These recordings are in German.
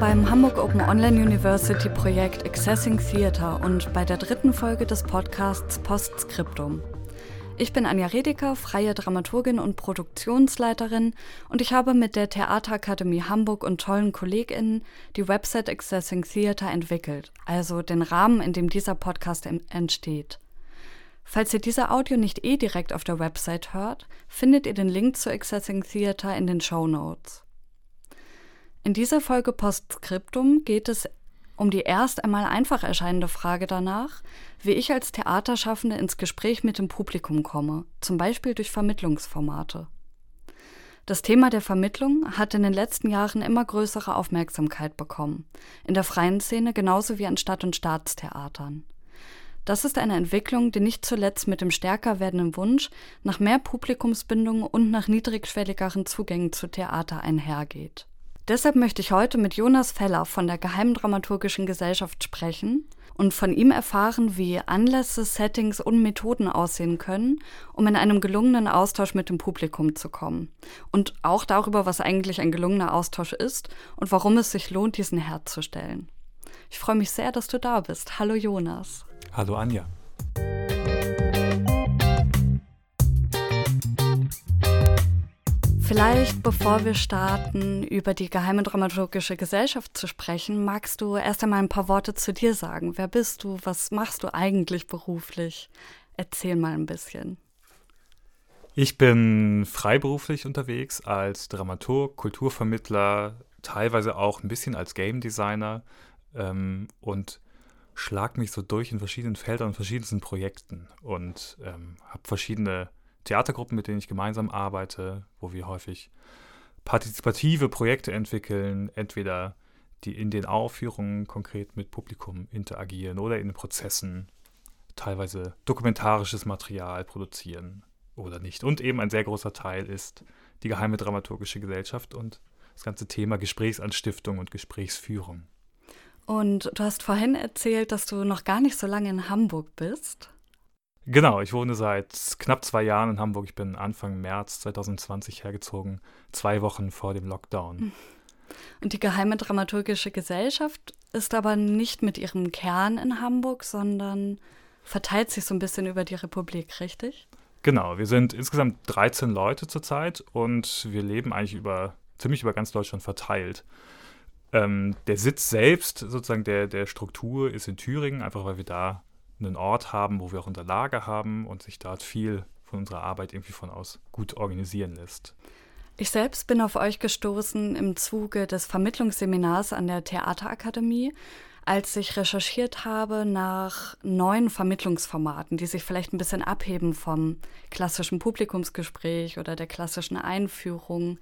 Beim Hamburg Open Online University Projekt Accessing Theater und bei der dritten Folge des Podcasts Postscriptum. Ich bin Anja Redeker, freie Dramaturgin und Produktionsleiterin und ich habe mit der Theaterakademie Hamburg und tollen KollegInnen die Website Accessing Theater entwickelt, also den Rahmen, in dem dieser Podcast entsteht. Falls ihr diese Audio nicht eh direkt auf der Website hört, findet ihr den Link zu Accessing Theater in den Show Notes. In dieser Folge Postscriptum geht es um die erst einmal einfach erscheinende Frage danach, wie ich als Theaterschaffende ins Gespräch mit dem Publikum komme, zum Beispiel durch Vermittlungsformate. Das Thema der Vermittlung hat in den letzten Jahren immer größere Aufmerksamkeit bekommen, in der freien Szene genauso wie an Stadt- und Staatstheatern. Das ist eine Entwicklung, die nicht zuletzt mit dem stärker werdenden Wunsch nach mehr Publikumsbindung und nach niedrigschwelligeren Zugängen zu Theater einhergeht. Deshalb möchte ich heute mit Jonas Feller von der Geheimen Dramaturgischen Gesellschaft sprechen und von ihm erfahren, wie Anlässe, Settings und Methoden aussehen können, um in einem gelungenen Austausch mit dem Publikum zu kommen. Und auch darüber, was eigentlich ein gelungener Austausch ist und warum es sich lohnt, diesen herzustellen. Ich freue mich sehr, dass du da bist. Hallo Jonas. Hallo Anja. Vielleicht, bevor wir starten, über die Geheime Dramaturgische Gesellschaft zu sprechen, magst du erst einmal ein paar Worte zu dir sagen. Wer bist du? Was machst du eigentlich beruflich? Erzähl mal ein bisschen. Ich bin freiberuflich unterwegs als Dramaturg, Kulturvermittler, teilweise auch ein bisschen als Game Designer ähm, und schlag mich so durch in verschiedenen Feldern und verschiedensten Projekten und ähm, habe verschiedene Theatergruppen, mit denen ich gemeinsam arbeite, wo wir häufig partizipative Projekte entwickeln, entweder die in den Aufführungen konkret mit Publikum interagieren oder in den Prozessen teilweise dokumentarisches Material produzieren oder nicht. Und eben ein sehr großer Teil ist die Geheime Dramaturgische Gesellschaft und das ganze Thema Gesprächsanstiftung und Gesprächsführung. Und du hast vorhin erzählt, dass du noch gar nicht so lange in Hamburg bist. Genau, ich wohne seit knapp zwei Jahren in Hamburg. Ich bin Anfang März 2020 hergezogen, zwei Wochen vor dem Lockdown. Und die Geheime Dramaturgische Gesellschaft ist aber nicht mit ihrem Kern in Hamburg, sondern verteilt sich so ein bisschen über die Republik, richtig? Genau, wir sind insgesamt 13 Leute zurzeit und wir leben eigentlich über ziemlich über ganz Deutschland verteilt. Ähm, der Sitz selbst, sozusagen der, der Struktur, ist in Thüringen, einfach weil wir da einen Ort haben, wo wir auch unser Lager haben und sich dort viel von unserer Arbeit irgendwie von aus gut organisieren lässt. Ich selbst bin auf euch gestoßen im Zuge des Vermittlungsseminars an der Theaterakademie, als ich recherchiert habe nach neuen Vermittlungsformaten, die sich vielleicht ein bisschen abheben vom klassischen Publikumsgespräch oder der klassischen Einführung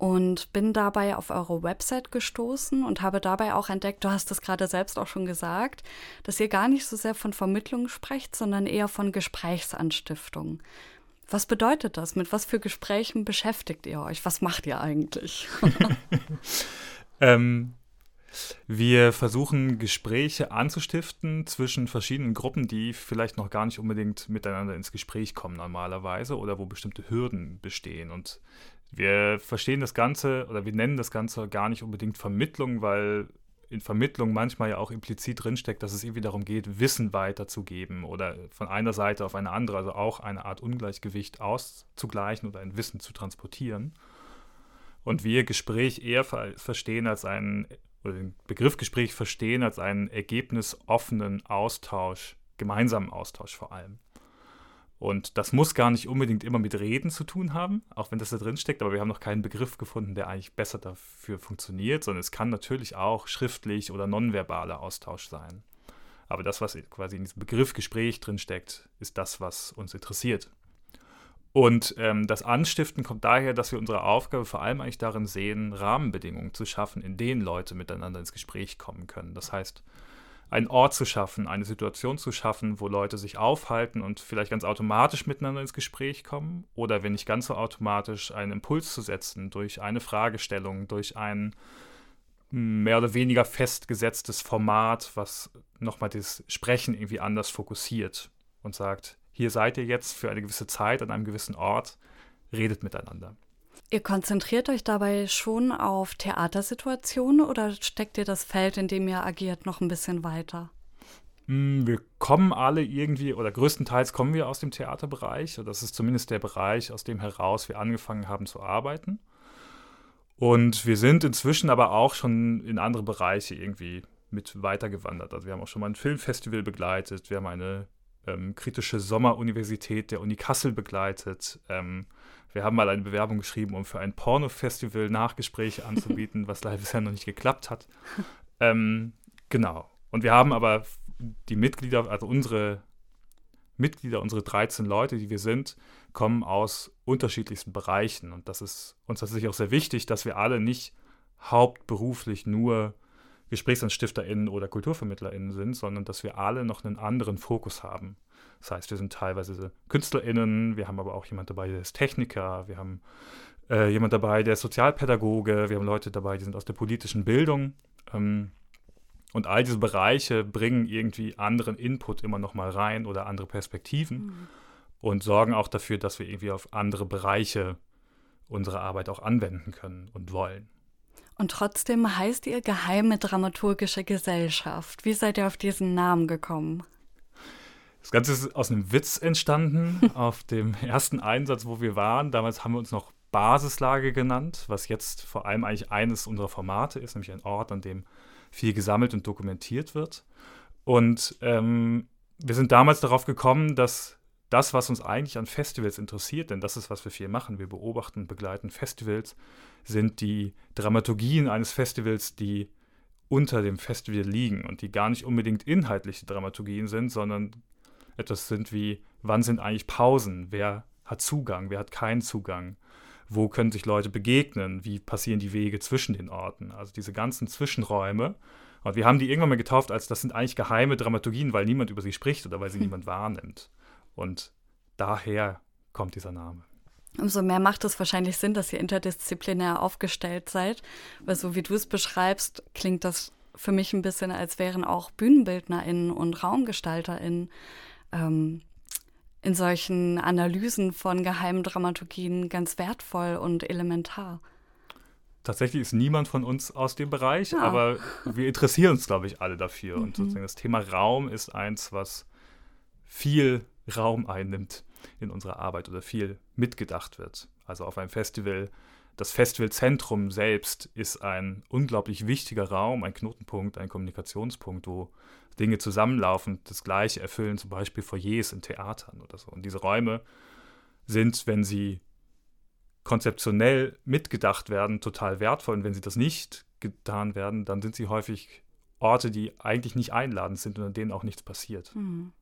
und bin dabei auf eure Website gestoßen und habe dabei auch entdeckt, du hast es gerade selbst auch schon gesagt, dass ihr gar nicht so sehr von Vermittlung sprecht, sondern eher von Gesprächsanstiftung. Was bedeutet das? Mit was für Gesprächen beschäftigt ihr euch? Was macht ihr eigentlich? ähm, wir versuchen Gespräche anzustiften zwischen verschiedenen Gruppen, die vielleicht noch gar nicht unbedingt miteinander ins Gespräch kommen normalerweise oder wo bestimmte Hürden bestehen. Und wir verstehen das Ganze oder wir nennen das Ganze gar nicht unbedingt Vermittlung, weil in Vermittlung manchmal ja auch implizit drinsteckt, dass es irgendwie darum geht, Wissen weiterzugeben oder von einer Seite auf eine andere, also auch eine Art Ungleichgewicht auszugleichen oder ein Wissen zu transportieren. Und wir Gespräch eher ver verstehen als einen, oder den Begriff Gespräch verstehen als einen ergebnisoffenen Austausch, gemeinsamen Austausch vor allem. Und das muss gar nicht unbedingt immer mit Reden zu tun haben, auch wenn das da drin steckt, aber wir haben noch keinen Begriff gefunden, der eigentlich besser dafür funktioniert, sondern es kann natürlich auch schriftlich oder nonverbaler Austausch sein. Aber das, was quasi in diesem Begriff Gespräch drin steckt, ist das, was uns interessiert. Und ähm, das Anstiften kommt daher, dass wir unsere Aufgabe vor allem eigentlich darin sehen, Rahmenbedingungen zu schaffen, in denen Leute miteinander ins Gespräch kommen können. Das heißt, einen Ort zu schaffen, eine Situation zu schaffen, wo Leute sich aufhalten und vielleicht ganz automatisch miteinander ins Gespräch kommen oder wenn nicht ganz so automatisch einen Impuls zu setzen durch eine Fragestellung, durch ein mehr oder weniger festgesetztes Format, was nochmal das Sprechen irgendwie anders fokussiert und sagt, hier seid ihr jetzt für eine gewisse Zeit an einem gewissen Ort, redet miteinander. Ihr konzentriert euch dabei schon auf Theatersituationen oder steckt ihr das Feld, in dem ihr agiert, noch ein bisschen weiter? Hm, wir kommen alle irgendwie, oder größtenteils kommen wir aus dem Theaterbereich. Das ist zumindest der Bereich, aus dem heraus wir angefangen haben zu arbeiten. Und wir sind inzwischen aber auch schon in andere Bereiche irgendwie mit weitergewandert. Also wir haben auch schon mal ein Filmfestival begleitet, wir haben eine ähm, kritische Sommeruniversität der Uni Kassel begleitet. Ähm, wir haben mal eine Bewerbung geschrieben, um für ein Pornofestival Nachgespräche anzubieten, was leider bisher noch nicht geklappt hat. Ähm, genau. Und wir haben aber die Mitglieder, also unsere Mitglieder, unsere 13 Leute, die wir sind, kommen aus unterschiedlichsten Bereichen. Und das ist uns tatsächlich auch sehr wichtig, dass wir alle nicht hauptberuflich nur GesprächsanstifterInnen oder KulturvermittlerInnen sind, sondern dass wir alle noch einen anderen Fokus haben. Das heißt, wir sind teilweise KünstlerInnen, wir haben aber auch jemand dabei, der ist Techniker, wir haben äh, jemand dabei, der ist Sozialpädagoge, wir haben Leute dabei, die sind aus der politischen Bildung. Ähm, und all diese Bereiche bringen irgendwie anderen Input immer noch mal rein oder andere Perspektiven mhm. und sorgen auch dafür, dass wir irgendwie auf andere Bereiche unsere Arbeit auch anwenden können und wollen. Und trotzdem heißt ihr Geheime Dramaturgische Gesellschaft. Wie seid ihr auf diesen Namen gekommen? Das Ganze ist aus einem Witz entstanden, auf dem ersten Einsatz, wo wir waren. Damals haben wir uns noch Basislage genannt, was jetzt vor allem eigentlich eines unserer Formate ist, nämlich ein Ort, an dem viel gesammelt und dokumentiert wird. Und ähm, wir sind damals darauf gekommen, dass das, was uns eigentlich an Festivals interessiert, denn das ist, was wir viel machen, wir beobachten und begleiten Festivals, sind die Dramaturgien eines Festivals, die unter dem Festival liegen und die gar nicht unbedingt inhaltliche Dramaturgien sind, sondern etwas sind wie, wann sind eigentlich Pausen, wer hat Zugang, wer hat keinen Zugang, wo können sich Leute begegnen, wie passieren die Wege zwischen den Orten, also diese ganzen Zwischenräume. Und wir haben die irgendwann mal getauft als, das sind eigentlich geheime Dramaturgien, weil niemand über sie spricht oder weil sie hm. niemand wahrnimmt. Und daher kommt dieser Name. Umso mehr macht es wahrscheinlich Sinn, dass ihr interdisziplinär aufgestellt seid, weil so wie du es beschreibst, klingt das für mich ein bisschen, als wären auch BühnenbildnerInnen und RaumgestalterInnen ähm, in solchen Analysen von geheimen Dramaturgien ganz wertvoll und elementar. Tatsächlich ist niemand von uns aus dem Bereich, ja. aber wir interessieren uns, glaube ich, alle dafür. Mhm. Und sozusagen das Thema Raum ist eins, was viel Raum einnimmt in unserer Arbeit oder viel mitgedacht wird. Also auf einem Festival, das Festivalzentrum selbst ist ein unglaublich wichtiger Raum, ein Knotenpunkt, ein Kommunikationspunkt, wo Dinge zusammenlaufen, das Gleiche erfüllen, zum Beispiel Foyers in Theatern oder so. Und diese Räume sind, wenn sie konzeptionell mitgedacht werden, total wertvoll. Und wenn sie das nicht getan werden, dann sind sie häufig Orte, die eigentlich nicht einladend sind und an denen auch nichts passiert. Mhm.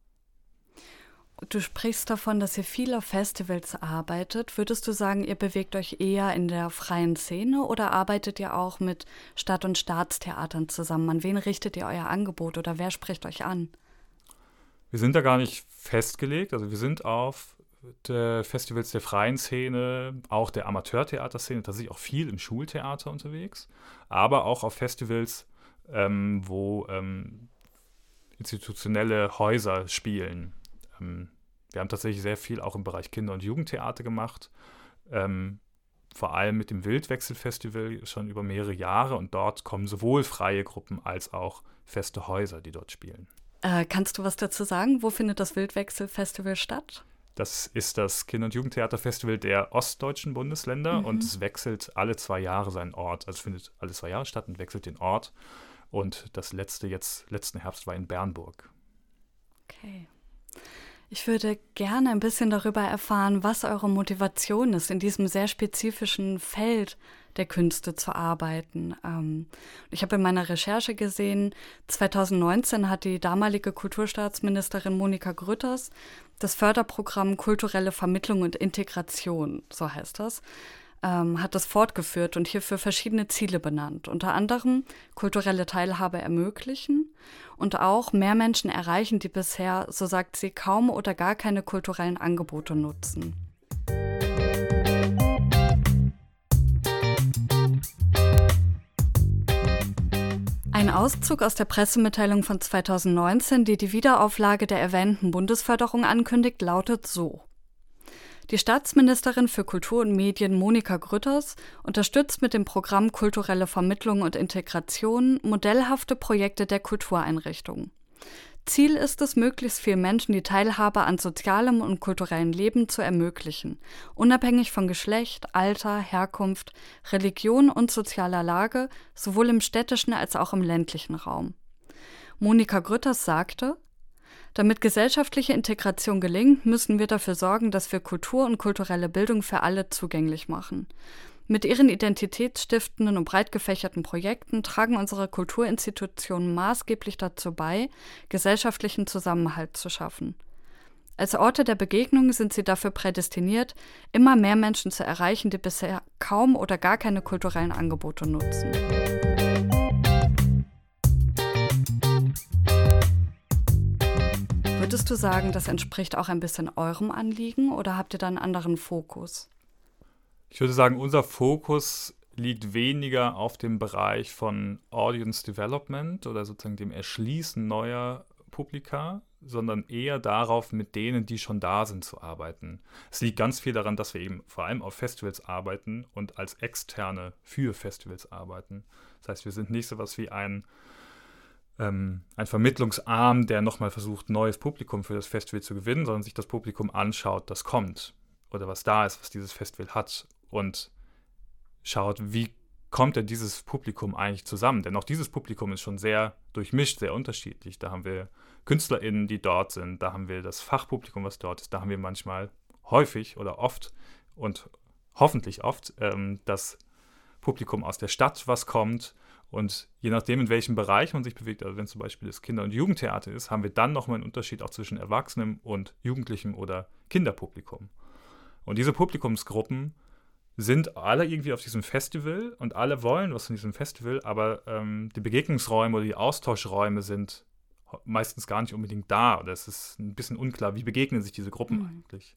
Du sprichst davon, dass ihr viel auf Festivals arbeitet. Würdest du sagen, ihr bewegt euch eher in der freien Szene oder arbeitet ihr auch mit Stadt- und Staatstheatern zusammen? An wen richtet ihr euer Angebot oder wer spricht euch an? Wir sind da gar nicht festgelegt. Also wir sind auf der Festivals der freien Szene, auch der Amateurtheaterszene, tatsächlich auch viel im Schultheater unterwegs, aber auch auf Festivals, ähm, wo ähm, institutionelle Häuser spielen ähm, wir haben tatsächlich sehr viel auch im Bereich Kinder- und Jugendtheater gemacht. Ähm, vor allem mit dem Wildwechselfestival schon über mehrere Jahre und dort kommen sowohl freie Gruppen als auch feste Häuser, die dort spielen. Äh, kannst du was dazu sagen? Wo findet das Wildwechselfestival statt? Das ist das Kinder- und Jugendtheaterfestival der ostdeutschen Bundesländer mhm. und es wechselt alle zwei Jahre seinen Ort. Also findet alle zwei Jahre statt und wechselt den Ort. Und das letzte jetzt, letzten Herbst war in Bernburg. Okay. Ich würde gerne ein bisschen darüber erfahren, was eure Motivation ist, in diesem sehr spezifischen Feld der Künste zu arbeiten. Ähm, ich habe in meiner Recherche gesehen, 2019 hat die damalige Kulturstaatsministerin Monika Grütters das Förderprogramm Kulturelle Vermittlung und Integration, so heißt das, ähm, hat das fortgeführt und hierfür verschiedene Ziele benannt. Unter anderem kulturelle Teilhabe ermöglichen und auch mehr Menschen erreichen, die bisher, so sagt sie, kaum oder gar keine kulturellen Angebote nutzen. Ein Auszug aus der Pressemitteilung von 2019, die die Wiederauflage der erwähnten Bundesförderung ankündigt, lautet so. Die Staatsministerin für Kultur und Medien Monika Grütters unterstützt mit dem Programm Kulturelle Vermittlung und Integration modellhafte Projekte der Kultureinrichtungen. Ziel ist es, möglichst vielen Menschen die Teilhabe an sozialem und kulturellem Leben zu ermöglichen, unabhängig von Geschlecht, Alter, Herkunft, Religion und sozialer Lage, sowohl im städtischen als auch im ländlichen Raum. Monika Grütters sagte, damit gesellschaftliche Integration gelingt, müssen wir dafür sorgen, dass wir Kultur und kulturelle Bildung für alle zugänglich machen. Mit ihren identitätsstiftenden und breit gefächerten Projekten tragen unsere Kulturinstitutionen maßgeblich dazu bei, gesellschaftlichen Zusammenhalt zu schaffen. Als Orte der Begegnung sind sie dafür prädestiniert, immer mehr Menschen zu erreichen, die bisher kaum oder gar keine kulturellen Angebote nutzen. Du sagen, das entspricht auch ein bisschen eurem Anliegen oder habt ihr da einen anderen Fokus? Ich würde sagen, unser Fokus liegt weniger auf dem Bereich von Audience Development oder sozusagen dem Erschließen neuer Publika, sondern eher darauf, mit denen, die schon da sind, zu arbeiten. Es liegt ganz viel daran, dass wir eben vor allem auf Festivals arbeiten und als Externe für Festivals arbeiten. Das heißt, wir sind nicht so was wie ein, ähm, ein Vermittlungsarm, der nochmal versucht, neues Publikum für das Festival zu gewinnen, sondern sich das Publikum anschaut, das kommt oder was da ist, was dieses Festival hat und schaut, wie kommt denn dieses Publikum eigentlich zusammen? Denn auch dieses Publikum ist schon sehr durchmischt, sehr unterschiedlich. Da haben wir KünstlerInnen, die dort sind, da haben wir das Fachpublikum, was dort ist, da haben wir manchmal häufig oder oft und hoffentlich oft ähm, das Publikum aus der Stadt, was kommt. Und je nachdem, in welchem Bereich man sich bewegt, also wenn zum Beispiel das Kinder- und Jugendtheater ist, haben wir dann nochmal einen Unterschied auch zwischen Erwachsenem und Jugendlichem oder Kinderpublikum. Und diese Publikumsgruppen sind alle irgendwie auf diesem Festival und alle wollen was von diesem Festival, aber ähm, die Begegnungsräume oder die Austauschräume sind meistens gar nicht unbedingt da. Oder es ist ein bisschen unklar, wie begegnen sich diese Gruppen mhm. eigentlich.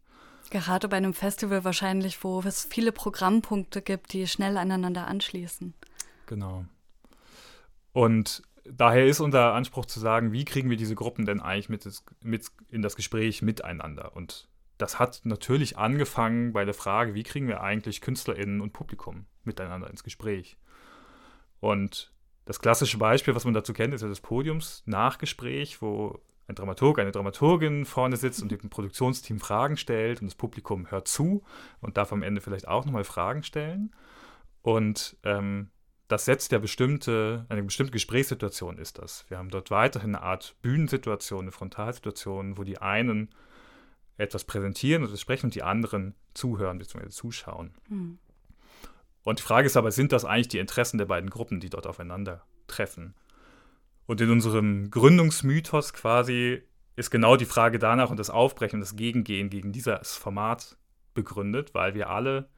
Gerade bei einem Festival wahrscheinlich, wo es viele Programmpunkte gibt, die schnell aneinander anschließen. Genau. Und daher ist unser Anspruch zu sagen, wie kriegen wir diese Gruppen denn eigentlich mit, mit in das Gespräch miteinander? Und das hat natürlich angefangen bei der Frage, wie kriegen wir eigentlich KünstlerInnen und Publikum miteinander ins Gespräch. Und das klassische Beispiel, was man dazu kennt, ist ja das Podiums-Nachgespräch, wo ein Dramaturg, eine Dramaturgin vorne sitzt und dem Produktionsteam Fragen stellt und das Publikum hört zu und darf am Ende vielleicht auch nochmal Fragen stellen. Und ähm, das setzt ja bestimmte, eine bestimmte Gesprächssituation ist das. Wir haben dort weiterhin eine Art Bühnensituation, eine Frontalsituation, wo die einen etwas präsentieren und sprechen und die anderen zuhören bzw. zuschauen. Mhm. Und die Frage ist aber, sind das eigentlich die Interessen der beiden Gruppen, die dort aufeinandertreffen? Und in unserem Gründungsmythos quasi ist genau die Frage danach und das Aufbrechen das Gegengehen gegen dieses Format begründet, weil wir alle,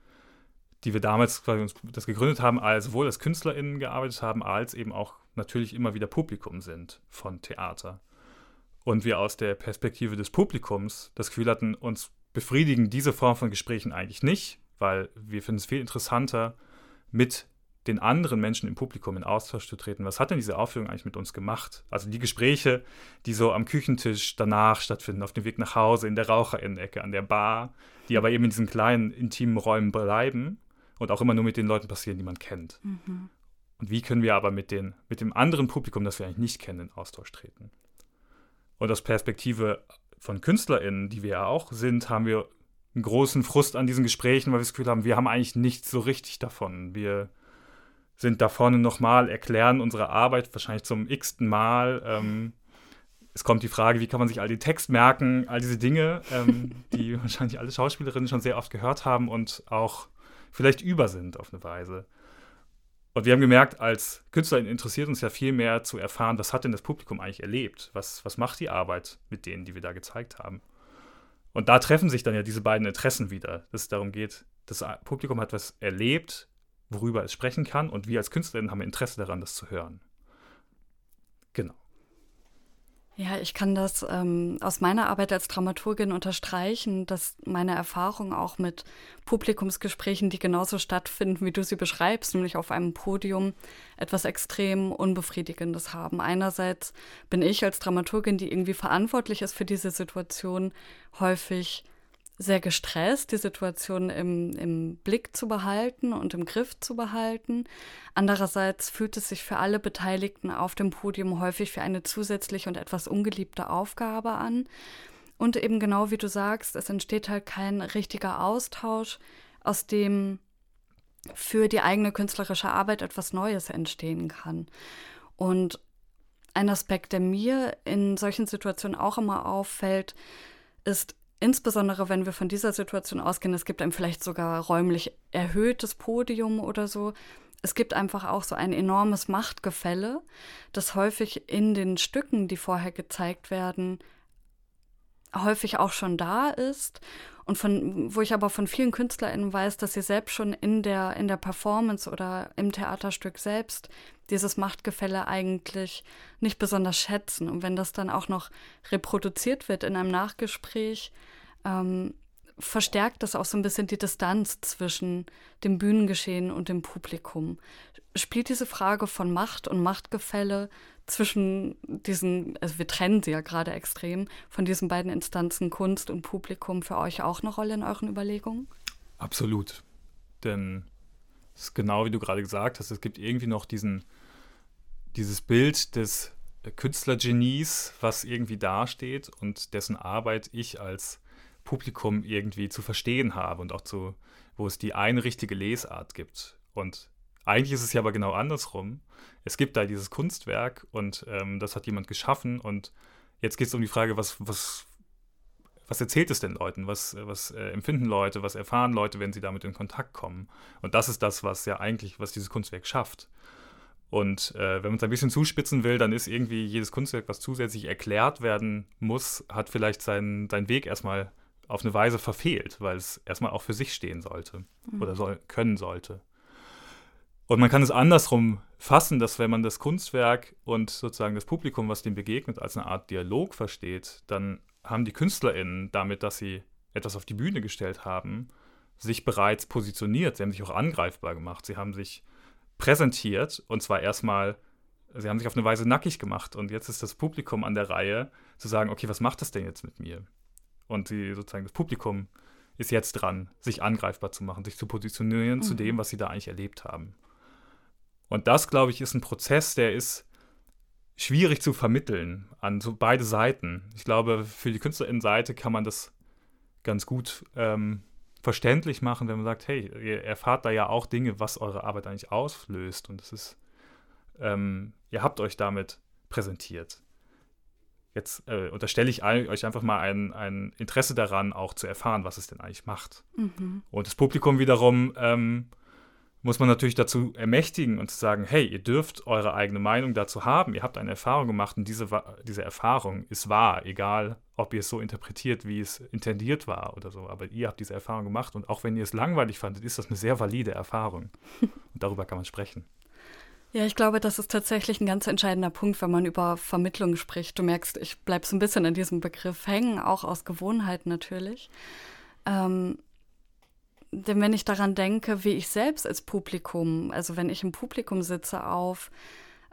die wir damals quasi uns das gegründet haben, als sowohl als KünstlerInnen gearbeitet haben, als eben auch natürlich immer wieder Publikum sind von Theater und wir aus der Perspektive des Publikums das Gefühl hatten, uns befriedigen diese Form von Gesprächen eigentlich nicht, weil wir finden es viel interessanter, mit den anderen Menschen im Publikum in Austausch zu treten. Was hat denn diese Aufführung eigentlich mit uns gemacht? Also die Gespräche, die so am Küchentisch danach stattfinden, auf dem Weg nach Hause, in der Raucherinnenecke, an der Bar, die aber eben in diesen kleinen, intimen Räumen bleiben und auch immer nur mit den Leuten passieren, die man kennt. Mhm. Und wie können wir aber mit, den, mit dem anderen Publikum, das wir eigentlich nicht kennen, in Austausch treten? Und aus Perspektive von KünstlerInnen, die wir ja auch sind, haben wir einen großen Frust an diesen Gesprächen, weil wir das Gefühl haben, wir haben eigentlich nichts so richtig davon. Wir sind da vorne nochmal, erklären unsere Arbeit wahrscheinlich zum x-ten Mal. Ähm, es kommt die Frage, wie kann man sich all den Text merken, all diese Dinge, ähm, die wahrscheinlich alle Schauspielerinnen schon sehr oft gehört haben und auch vielleicht über sind auf eine Weise. Und wir haben gemerkt, als Künstler interessiert uns ja viel mehr zu erfahren, was hat denn das Publikum eigentlich erlebt? Was, was macht die Arbeit mit denen, die wir da gezeigt haben? Und da treffen sich dann ja diese beiden Interessen wieder, dass es darum geht, das Publikum hat was erlebt, worüber es sprechen kann, und wir als Künstlerinnen haben Interesse daran, das zu hören. Genau. Ja, ich kann das ähm, aus meiner Arbeit als Dramaturgin unterstreichen, dass meine Erfahrung auch mit Publikumsgesprächen, die genauso stattfinden, wie du sie beschreibst, nämlich auf einem Podium, etwas extrem Unbefriedigendes haben. Einerseits bin ich als Dramaturgin, die irgendwie verantwortlich ist für diese Situation, häufig sehr gestresst, die Situation im, im Blick zu behalten und im Griff zu behalten. Andererseits fühlt es sich für alle Beteiligten auf dem Podium häufig wie eine zusätzliche und etwas ungeliebte Aufgabe an. Und eben genau wie du sagst, es entsteht halt kein richtiger Austausch, aus dem für die eigene künstlerische Arbeit etwas Neues entstehen kann. Und ein Aspekt, der mir in solchen Situationen auch immer auffällt, ist insbesondere, wenn wir von dieser Situation ausgehen, es gibt einem vielleicht sogar räumlich erhöhtes Podium oder so. Es gibt einfach auch so ein enormes Machtgefälle, das häufig in den Stücken, die vorher gezeigt werden, häufig auch schon da ist und von, wo ich aber von vielen KünstlerInnen weiß, dass sie selbst schon in der, in der Performance oder im Theaterstück selbst dieses Machtgefälle eigentlich nicht besonders schätzen. Und wenn das dann auch noch reproduziert wird in einem Nachgespräch, ähm, verstärkt das auch so ein bisschen die Distanz zwischen dem Bühnengeschehen und dem Publikum. Spielt diese Frage von Macht und Machtgefälle zwischen diesen, also wir trennen sie ja gerade extrem, von diesen beiden Instanzen Kunst und Publikum für euch auch eine Rolle in euren Überlegungen? Absolut. Denn es ist genau wie du gerade gesagt hast, es gibt irgendwie noch diesen, dieses Bild des Künstlergenies, was irgendwie dasteht und dessen Arbeit ich als Publikum irgendwie zu verstehen habe und auch zu, wo es die eine richtige Lesart gibt. Und eigentlich ist es ja aber genau andersrum. Es gibt da dieses Kunstwerk und ähm, das hat jemand geschaffen und jetzt geht es um die Frage, was, was, was erzählt es den Leuten? Was, was äh, empfinden Leute? Was erfahren Leute, wenn sie damit in Kontakt kommen? Und das ist das, was ja eigentlich, was dieses Kunstwerk schafft. Und äh, wenn man es ein bisschen zuspitzen will, dann ist irgendwie jedes Kunstwerk, was zusätzlich erklärt werden muss, hat vielleicht seinen, seinen Weg erstmal auf eine Weise verfehlt, weil es erstmal auch für sich stehen sollte mhm. oder soll, können sollte. Und man kann es andersrum fassen, dass wenn man das Kunstwerk und sozusagen das Publikum, was dem begegnet, als eine Art Dialog versteht, dann haben die KünstlerInnen damit, dass sie etwas auf die Bühne gestellt haben, sich bereits positioniert. Sie haben sich auch angreifbar gemacht. Sie haben sich präsentiert und zwar erstmal, sie haben sich auf eine Weise nackig gemacht. Und jetzt ist das Publikum an der Reihe zu sagen, okay, was macht das denn jetzt mit mir? Und sie sozusagen das Publikum ist jetzt dran, sich angreifbar zu machen, sich zu positionieren mhm. zu dem, was sie da eigentlich erlebt haben. Und das, glaube ich, ist ein Prozess, der ist schwierig zu vermitteln an so beide Seiten. Ich glaube, für die Künstlerinnenseite kann man das ganz gut ähm, verständlich machen, wenn man sagt, hey, ihr erfahrt da ja auch Dinge, was eure Arbeit eigentlich auslöst. Und es ist, ähm, ihr habt euch damit präsentiert. Jetzt äh, unterstelle ich euch einfach mal ein, ein, Interesse daran, auch zu erfahren, was es denn eigentlich macht. Mhm. Und das Publikum wiederum ähm, muss man natürlich dazu ermächtigen und zu sagen, hey, ihr dürft eure eigene Meinung dazu haben, ihr habt eine Erfahrung gemacht und diese, diese Erfahrung ist wahr, egal ob ihr es so interpretiert, wie es intendiert war oder so, aber ihr habt diese Erfahrung gemacht und auch wenn ihr es langweilig fandet, ist das eine sehr valide Erfahrung und darüber kann man sprechen. Ja, ich glaube, das ist tatsächlich ein ganz entscheidender Punkt, wenn man über Vermittlung spricht. Du merkst, ich bleibe so ein bisschen an diesem Begriff hängen, auch aus Gewohnheit natürlich. Ähm, denn wenn ich daran denke, wie ich selbst als Publikum, also wenn ich im Publikum sitze auf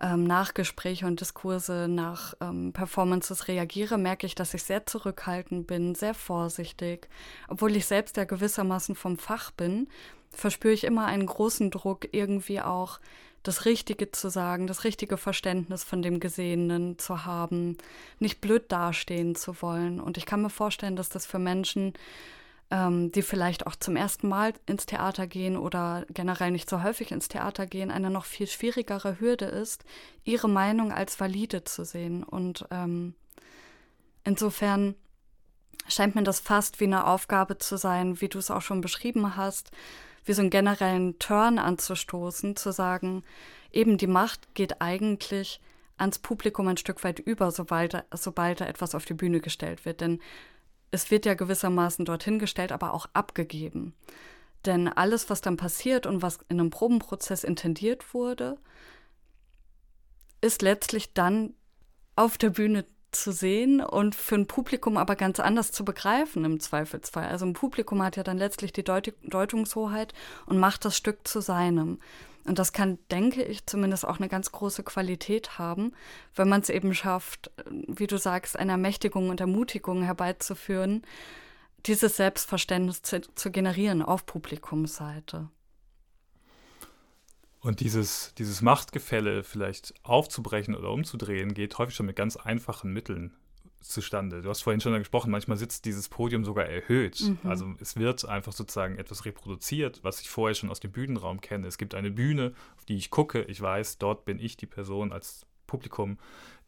ähm, Nachgespräche und Diskurse, nach ähm, Performances reagiere, merke ich, dass ich sehr zurückhaltend bin, sehr vorsichtig. Obwohl ich selbst ja gewissermaßen vom Fach bin, verspüre ich immer einen großen Druck, irgendwie auch das Richtige zu sagen, das richtige Verständnis von dem Gesehenen zu haben, nicht blöd dastehen zu wollen. Und ich kann mir vorstellen, dass das für Menschen ähm, die vielleicht auch zum ersten Mal ins Theater gehen oder generell nicht so häufig ins Theater gehen, eine noch viel schwierigere Hürde ist, ihre Meinung als valide zu sehen. Und ähm, insofern scheint mir das fast wie eine Aufgabe zu sein, wie du es auch schon beschrieben hast, wie so einen generellen Turn anzustoßen, zu sagen, eben die Macht geht eigentlich ans Publikum ein Stück weit über, sobald, sobald da etwas auf die Bühne gestellt wird. Denn es wird ja gewissermaßen dorthin gestellt, aber auch abgegeben. Denn alles, was dann passiert und was in einem Probenprozess intendiert wurde, ist letztlich dann auf der Bühne zu sehen und für ein Publikum aber ganz anders zu begreifen im Zweifelsfall. Also ein Publikum hat ja dann letztlich die Deut Deutungshoheit und macht das Stück zu seinem. Und das kann, denke ich, zumindest auch eine ganz große Qualität haben, wenn man es eben schafft, wie du sagst, eine Ermächtigung und Ermutigung herbeizuführen, dieses Selbstverständnis zu, zu generieren auf Publikumsseite. Und dieses, dieses Machtgefälle vielleicht aufzubrechen oder umzudrehen, geht häufig schon mit ganz einfachen Mitteln zustande. Du hast vorhin schon gesprochen, manchmal sitzt dieses Podium sogar erhöht. Mhm. Also es wird einfach sozusagen etwas reproduziert, was ich vorher schon aus dem Bühnenraum kenne. Es gibt eine Bühne, auf die ich gucke. Ich weiß, dort bin ich die Person als Publikum,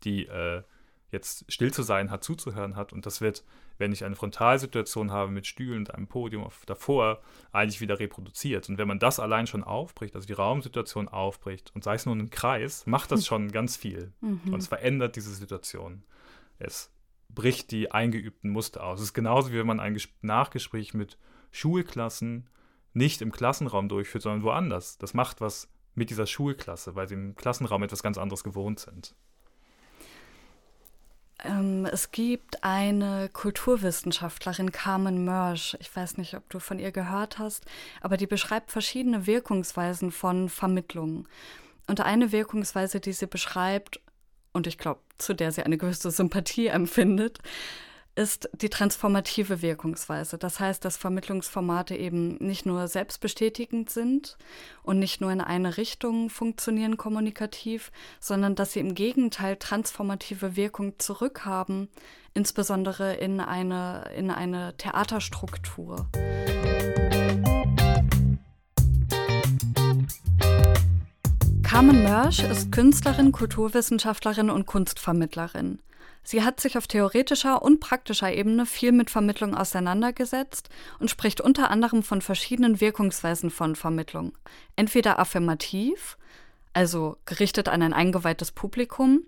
die äh, jetzt still zu sein hat, zuzuhören hat. Und das wird, wenn ich eine Frontalsituation habe mit Stühlen und einem Podium davor, eigentlich wieder reproduziert. Und wenn man das allein schon aufbricht, also die Raumsituation aufbricht und sei es nur ein Kreis, macht das schon ganz viel. Mhm. Und es verändert diese Situation. Es bricht die eingeübten Muster aus. Es ist genauso wie wenn man ein Nachgespräch mit Schulklassen nicht im Klassenraum durchführt, sondern woanders. Das macht was mit dieser Schulklasse, weil sie im Klassenraum etwas ganz anderes gewohnt sind. Ähm, es gibt eine Kulturwissenschaftlerin, Carmen Mörsch. Ich weiß nicht, ob du von ihr gehört hast, aber die beschreibt verschiedene Wirkungsweisen von Vermittlungen. Und eine Wirkungsweise, die sie beschreibt, und ich glaube, zu der sie eine gewisse Sympathie empfindet, ist die transformative Wirkungsweise. Das heißt, dass Vermittlungsformate eben nicht nur selbstbestätigend sind und nicht nur in eine Richtung funktionieren kommunikativ, sondern dass sie im Gegenteil transformative Wirkung zurückhaben, insbesondere in eine, in eine Theaterstruktur. Carmen Mörsch ist Künstlerin, Kulturwissenschaftlerin und Kunstvermittlerin. Sie hat sich auf theoretischer und praktischer Ebene viel mit Vermittlung auseinandergesetzt und spricht unter anderem von verschiedenen Wirkungsweisen von Vermittlung. Entweder affirmativ, also gerichtet an ein eingeweihtes Publikum,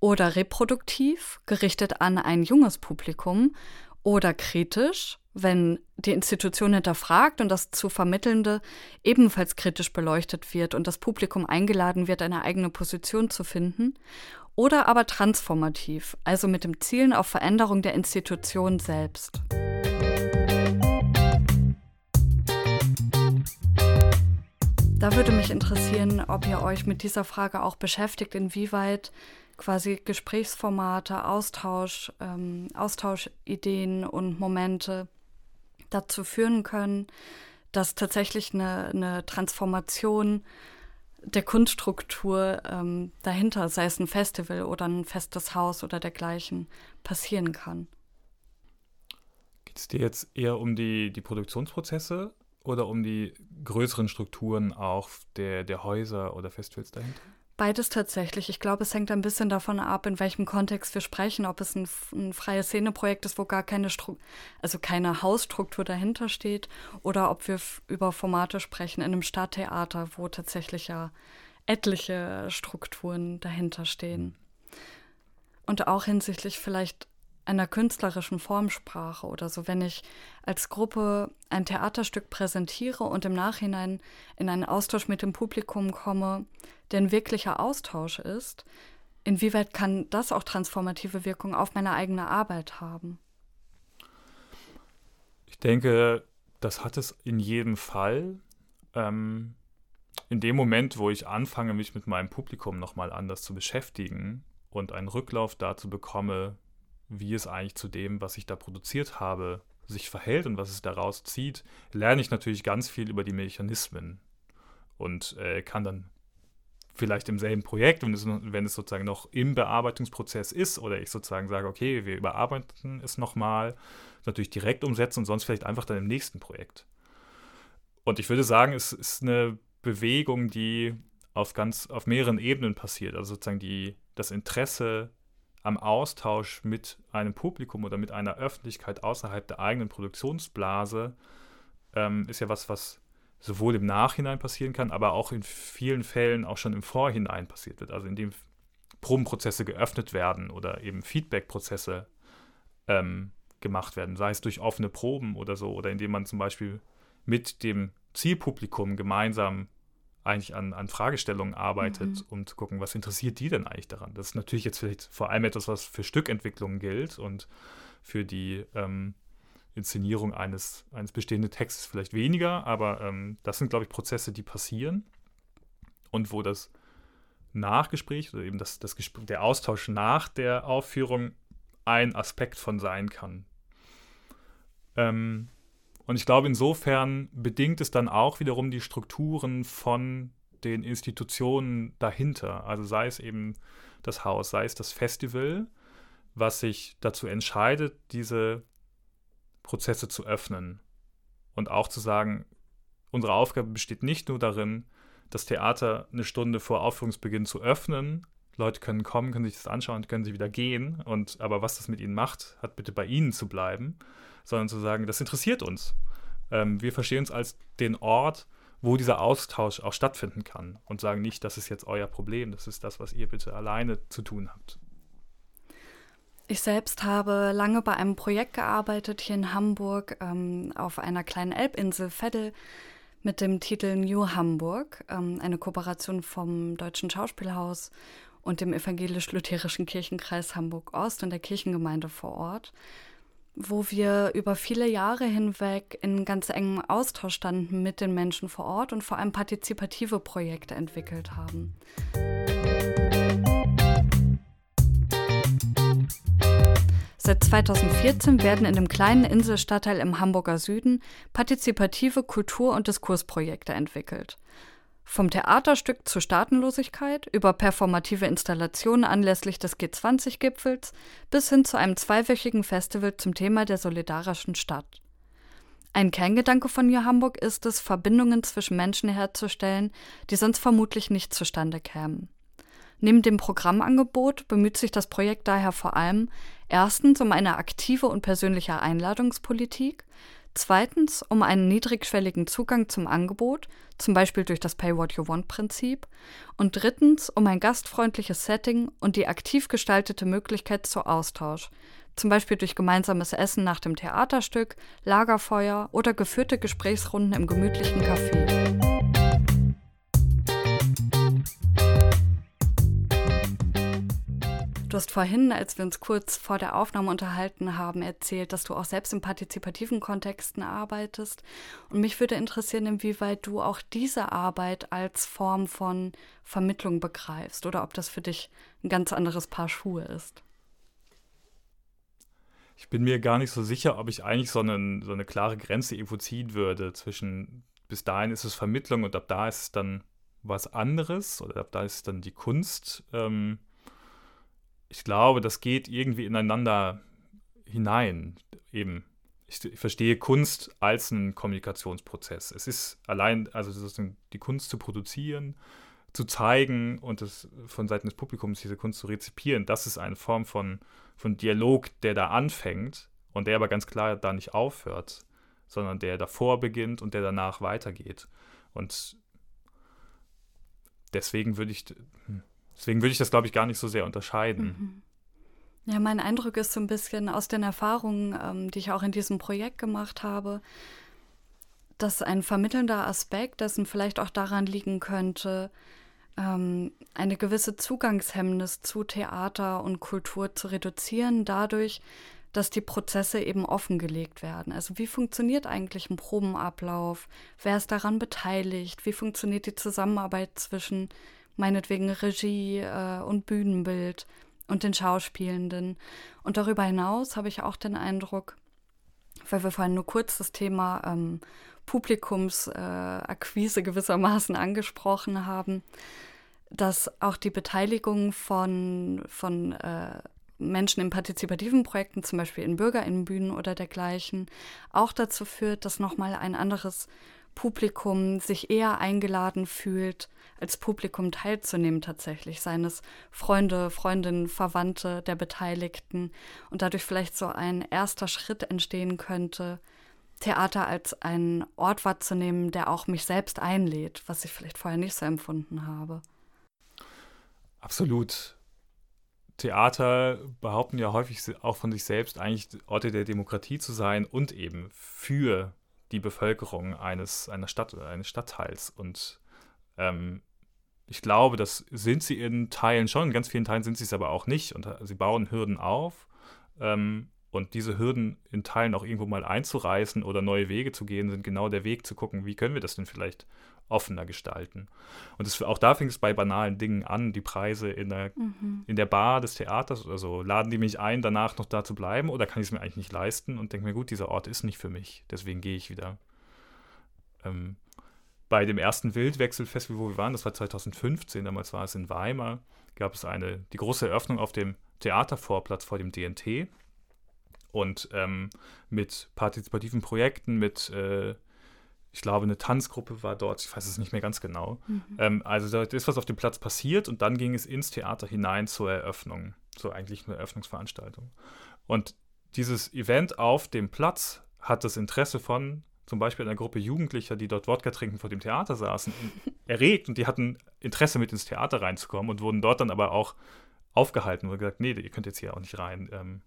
oder reproduktiv, gerichtet an ein junges Publikum, oder kritisch, wenn die Institution hinterfragt und das zu Vermittelnde ebenfalls kritisch beleuchtet wird und das Publikum eingeladen wird, eine eigene Position zu finden, oder aber transformativ, also mit dem Zielen auf Veränderung der Institution selbst. Da würde mich interessieren, ob ihr euch mit dieser Frage auch beschäftigt, inwieweit quasi Gesprächsformate, Austausch, ähm, Austauschideen und Momente dazu führen können, dass tatsächlich eine, eine Transformation der Kunststruktur ähm, dahinter, sei es ein Festival oder ein festes Haus oder dergleichen, passieren kann. Geht es dir jetzt eher um die, die Produktionsprozesse oder um die größeren Strukturen auch der, der Häuser oder Festivals dahinter? Beides tatsächlich. Ich glaube, es hängt ein bisschen davon ab, in welchem Kontext wir sprechen, ob es ein, ein freies Szeneprojekt ist, wo gar keine Stru also keine Hausstruktur dahinter steht, oder ob wir über Formate sprechen in einem Stadttheater, wo tatsächlich ja etliche Strukturen dahinter stehen. Und auch hinsichtlich vielleicht einer künstlerischen Formsprache oder so, wenn ich als Gruppe ein Theaterstück präsentiere und im Nachhinein in einen Austausch mit dem Publikum komme, der ein wirklicher Austausch ist, inwieweit kann das auch transformative Wirkung auf meine eigene Arbeit haben? Ich denke, das hat es in jedem Fall. Ähm, in dem Moment, wo ich anfange, mich mit meinem Publikum nochmal anders zu beschäftigen und einen Rücklauf dazu bekomme, wie es eigentlich zu dem, was ich da produziert habe, sich verhält und was es daraus zieht, lerne ich natürlich ganz viel über die Mechanismen und äh, kann dann vielleicht im selben Projekt, wenn es, wenn es sozusagen noch im Bearbeitungsprozess ist oder ich sozusagen sage, okay, wir überarbeiten es nochmal, natürlich direkt umsetzen und sonst vielleicht einfach dann im nächsten Projekt. Und ich würde sagen, es ist eine Bewegung, die auf ganz, auf mehreren Ebenen passiert. Also sozusagen die, das Interesse am Austausch mit einem Publikum oder mit einer Öffentlichkeit außerhalb der eigenen Produktionsblase ähm, ist ja was, was sowohl im Nachhinein passieren kann, aber auch in vielen Fällen auch schon im Vorhinein passiert wird. Also indem Probenprozesse geöffnet werden oder eben Feedbackprozesse ähm, gemacht werden, sei es durch offene Proben oder so, oder indem man zum Beispiel mit dem Zielpublikum gemeinsam eigentlich an, an Fragestellungen arbeitet, mhm. um zu gucken, was interessiert die denn eigentlich daran. Das ist natürlich jetzt vielleicht vor allem etwas, was für Stückentwicklungen gilt und für die ähm, Inszenierung eines, eines bestehenden Textes vielleicht weniger, aber ähm, das sind, glaube ich, Prozesse, die passieren und wo das Nachgespräch oder eben das, das der Austausch nach der Aufführung ein Aspekt von sein kann. Ähm, und ich glaube, insofern bedingt es dann auch wiederum die Strukturen von den Institutionen dahinter. Also sei es eben das Haus, sei es das Festival, was sich dazu entscheidet, diese Prozesse zu öffnen. Und auch zu sagen, unsere Aufgabe besteht nicht nur darin, das Theater eine Stunde vor Aufführungsbeginn zu öffnen. Leute können kommen, können sich das anschauen, können sie wieder gehen. Und aber was das mit ihnen macht, hat bitte bei ihnen zu bleiben, sondern zu sagen, das interessiert uns. Ähm, wir verstehen uns als den Ort, wo dieser Austausch auch stattfinden kann und sagen nicht, das ist jetzt euer Problem, das ist das, was ihr bitte alleine zu tun habt. Ich selbst habe lange bei einem Projekt gearbeitet hier in Hamburg ähm, auf einer kleinen Elbinsel Veddel mit dem Titel New Hamburg, ähm, eine Kooperation vom Deutschen Schauspielhaus und dem evangelisch-lutherischen Kirchenkreis Hamburg-Ost und der Kirchengemeinde vor Ort wo wir über viele Jahre hinweg in ganz engem Austausch standen mit den Menschen vor Ort und vor allem partizipative Projekte entwickelt haben. Seit 2014 werden in dem kleinen Inselstadtteil im Hamburger Süden partizipative Kultur- und Diskursprojekte entwickelt. Vom Theaterstück zur Staatenlosigkeit über performative Installationen anlässlich des G20-Gipfels bis hin zu einem zweiwöchigen Festival zum Thema der solidarischen Stadt. Ein Kerngedanke von New Hamburg ist es, Verbindungen zwischen Menschen herzustellen, die sonst vermutlich nicht zustande kämen. Neben dem Programmangebot bemüht sich das Projekt daher vor allem erstens um eine aktive und persönliche Einladungspolitik, Zweitens um einen niedrigschwelligen Zugang zum Angebot, zum Beispiel durch das Pay What You Want Prinzip. Und drittens um ein gastfreundliches Setting und die aktiv gestaltete Möglichkeit zu Austausch, zum Beispiel durch gemeinsames Essen nach dem Theaterstück, Lagerfeuer oder geführte Gesprächsrunden im gemütlichen Café. Du hast vorhin, als wir uns kurz vor der Aufnahme unterhalten haben, erzählt, dass du auch selbst in partizipativen Kontexten arbeitest. Und mich würde interessieren, inwieweit du auch diese Arbeit als Form von Vermittlung begreifst oder ob das für dich ein ganz anderes Paar Schuhe ist. Ich bin mir gar nicht so sicher, ob ich eigentlich so, einen, so eine klare Grenze irgendwo ziehen würde zwischen bis dahin ist es Vermittlung und ab da ist es dann was anderes oder ab da ist es dann die Kunst. Ähm, ich glaube, das geht irgendwie ineinander hinein. Eben, ich, verstehe Kunst als einen Kommunikationsprozess. Es ist allein, also die Kunst zu produzieren, zu zeigen und es von Seiten des Publikums diese Kunst zu rezipieren, das ist eine Form von, von Dialog, der da anfängt und der aber ganz klar da nicht aufhört, sondern der davor beginnt und der danach weitergeht. Und deswegen würde ich, hm, Deswegen würde ich das, glaube ich, gar nicht so sehr unterscheiden. Mhm. Ja, mein Eindruck ist so ein bisschen aus den Erfahrungen, ähm, die ich auch in diesem Projekt gemacht habe, dass ein vermittelnder Aspekt dessen vielleicht auch daran liegen könnte, ähm, eine gewisse Zugangshemmnis zu Theater und Kultur zu reduzieren, dadurch, dass die Prozesse eben offengelegt werden. Also wie funktioniert eigentlich ein Probenablauf? Wer ist daran beteiligt? Wie funktioniert die Zusammenarbeit zwischen meinetwegen Regie äh, und Bühnenbild und den Schauspielenden. Und darüber hinaus habe ich auch den Eindruck, weil wir vorhin nur kurz das Thema ähm, Publikumsakquise äh, gewissermaßen angesprochen haben, dass auch die Beteiligung von, von äh, Menschen in partizipativen Projekten, zum Beispiel in Bürgerinnenbühnen oder dergleichen, auch dazu führt, dass nochmal ein anderes Publikum sich eher eingeladen fühlt, als Publikum teilzunehmen tatsächlich, seines Freunde, Freundinnen, Verwandte der Beteiligten und dadurch vielleicht so ein erster Schritt entstehen könnte, Theater als einen Ort wahrzunehmen, der auch mich selbst einlädt, was ich vielleicht vorher nicht so empfunden habe. Absolut. Theater behaupten ja häufig auch von sich selbst eigentlich Orte der Demokratie zu sein und eben für die Bevölkerung eines, einer Stadt oder eines Stadtteils. Und ähm, ich glaube, das sind sie in Teilen schon, in ganz vielen Teilen sind sie es aber auch nicht. Und äh, sie bauen Hürden auf. Ähm, und diese Hürden in Teilen auch irgendwo mal einzureißen oder neue Wege zu gehen, sind genau der Weg zu gucken, wie können wir das denn vielleicht offener gestalten. Und das, auch da fing es bei banalen Dingen an, die Preise in der, mhm. in der Bar des Theaters oder so. Laden die mich ein, danach noch da zu bleiben oder kann ich es mir eigentlich nicht leisten und denke mir, gut, dieser Ort ist nicht für mich, deswegen gehe ich wieder. Ähm, bei dem ersten Wildwechselfestival, wo wir waren, das war 2015, damals war es in Weimar, gab es eine, die große Eröffnung auf dem Theatervorplatz vor dem DNT und ähm, mit partizipativen Projekten, mit äh, ich glaube, eine Tanzgruppe war dort, ich weiß es nicht mehr ganz genau. Mhm. Ähm, also da ist was auf dem Platz passiert und dann ging es ins Theater hinein zur Eröffnung, zur eigentlichen Eröffnungsveranstaltung. Und dieses Event auf dem Platz hat das Interesse von zum Beispiel einer Gruppe Jugendlicher, die dort Wodka trinken vor dem Theater saßen, erregt und die hatten Interesse mit ins Theater reinzukommen und wurden dort dann aber auch aufgehalten und gesagt, nee, ihr könnt jetzt hier auch nicht rein. Ähm,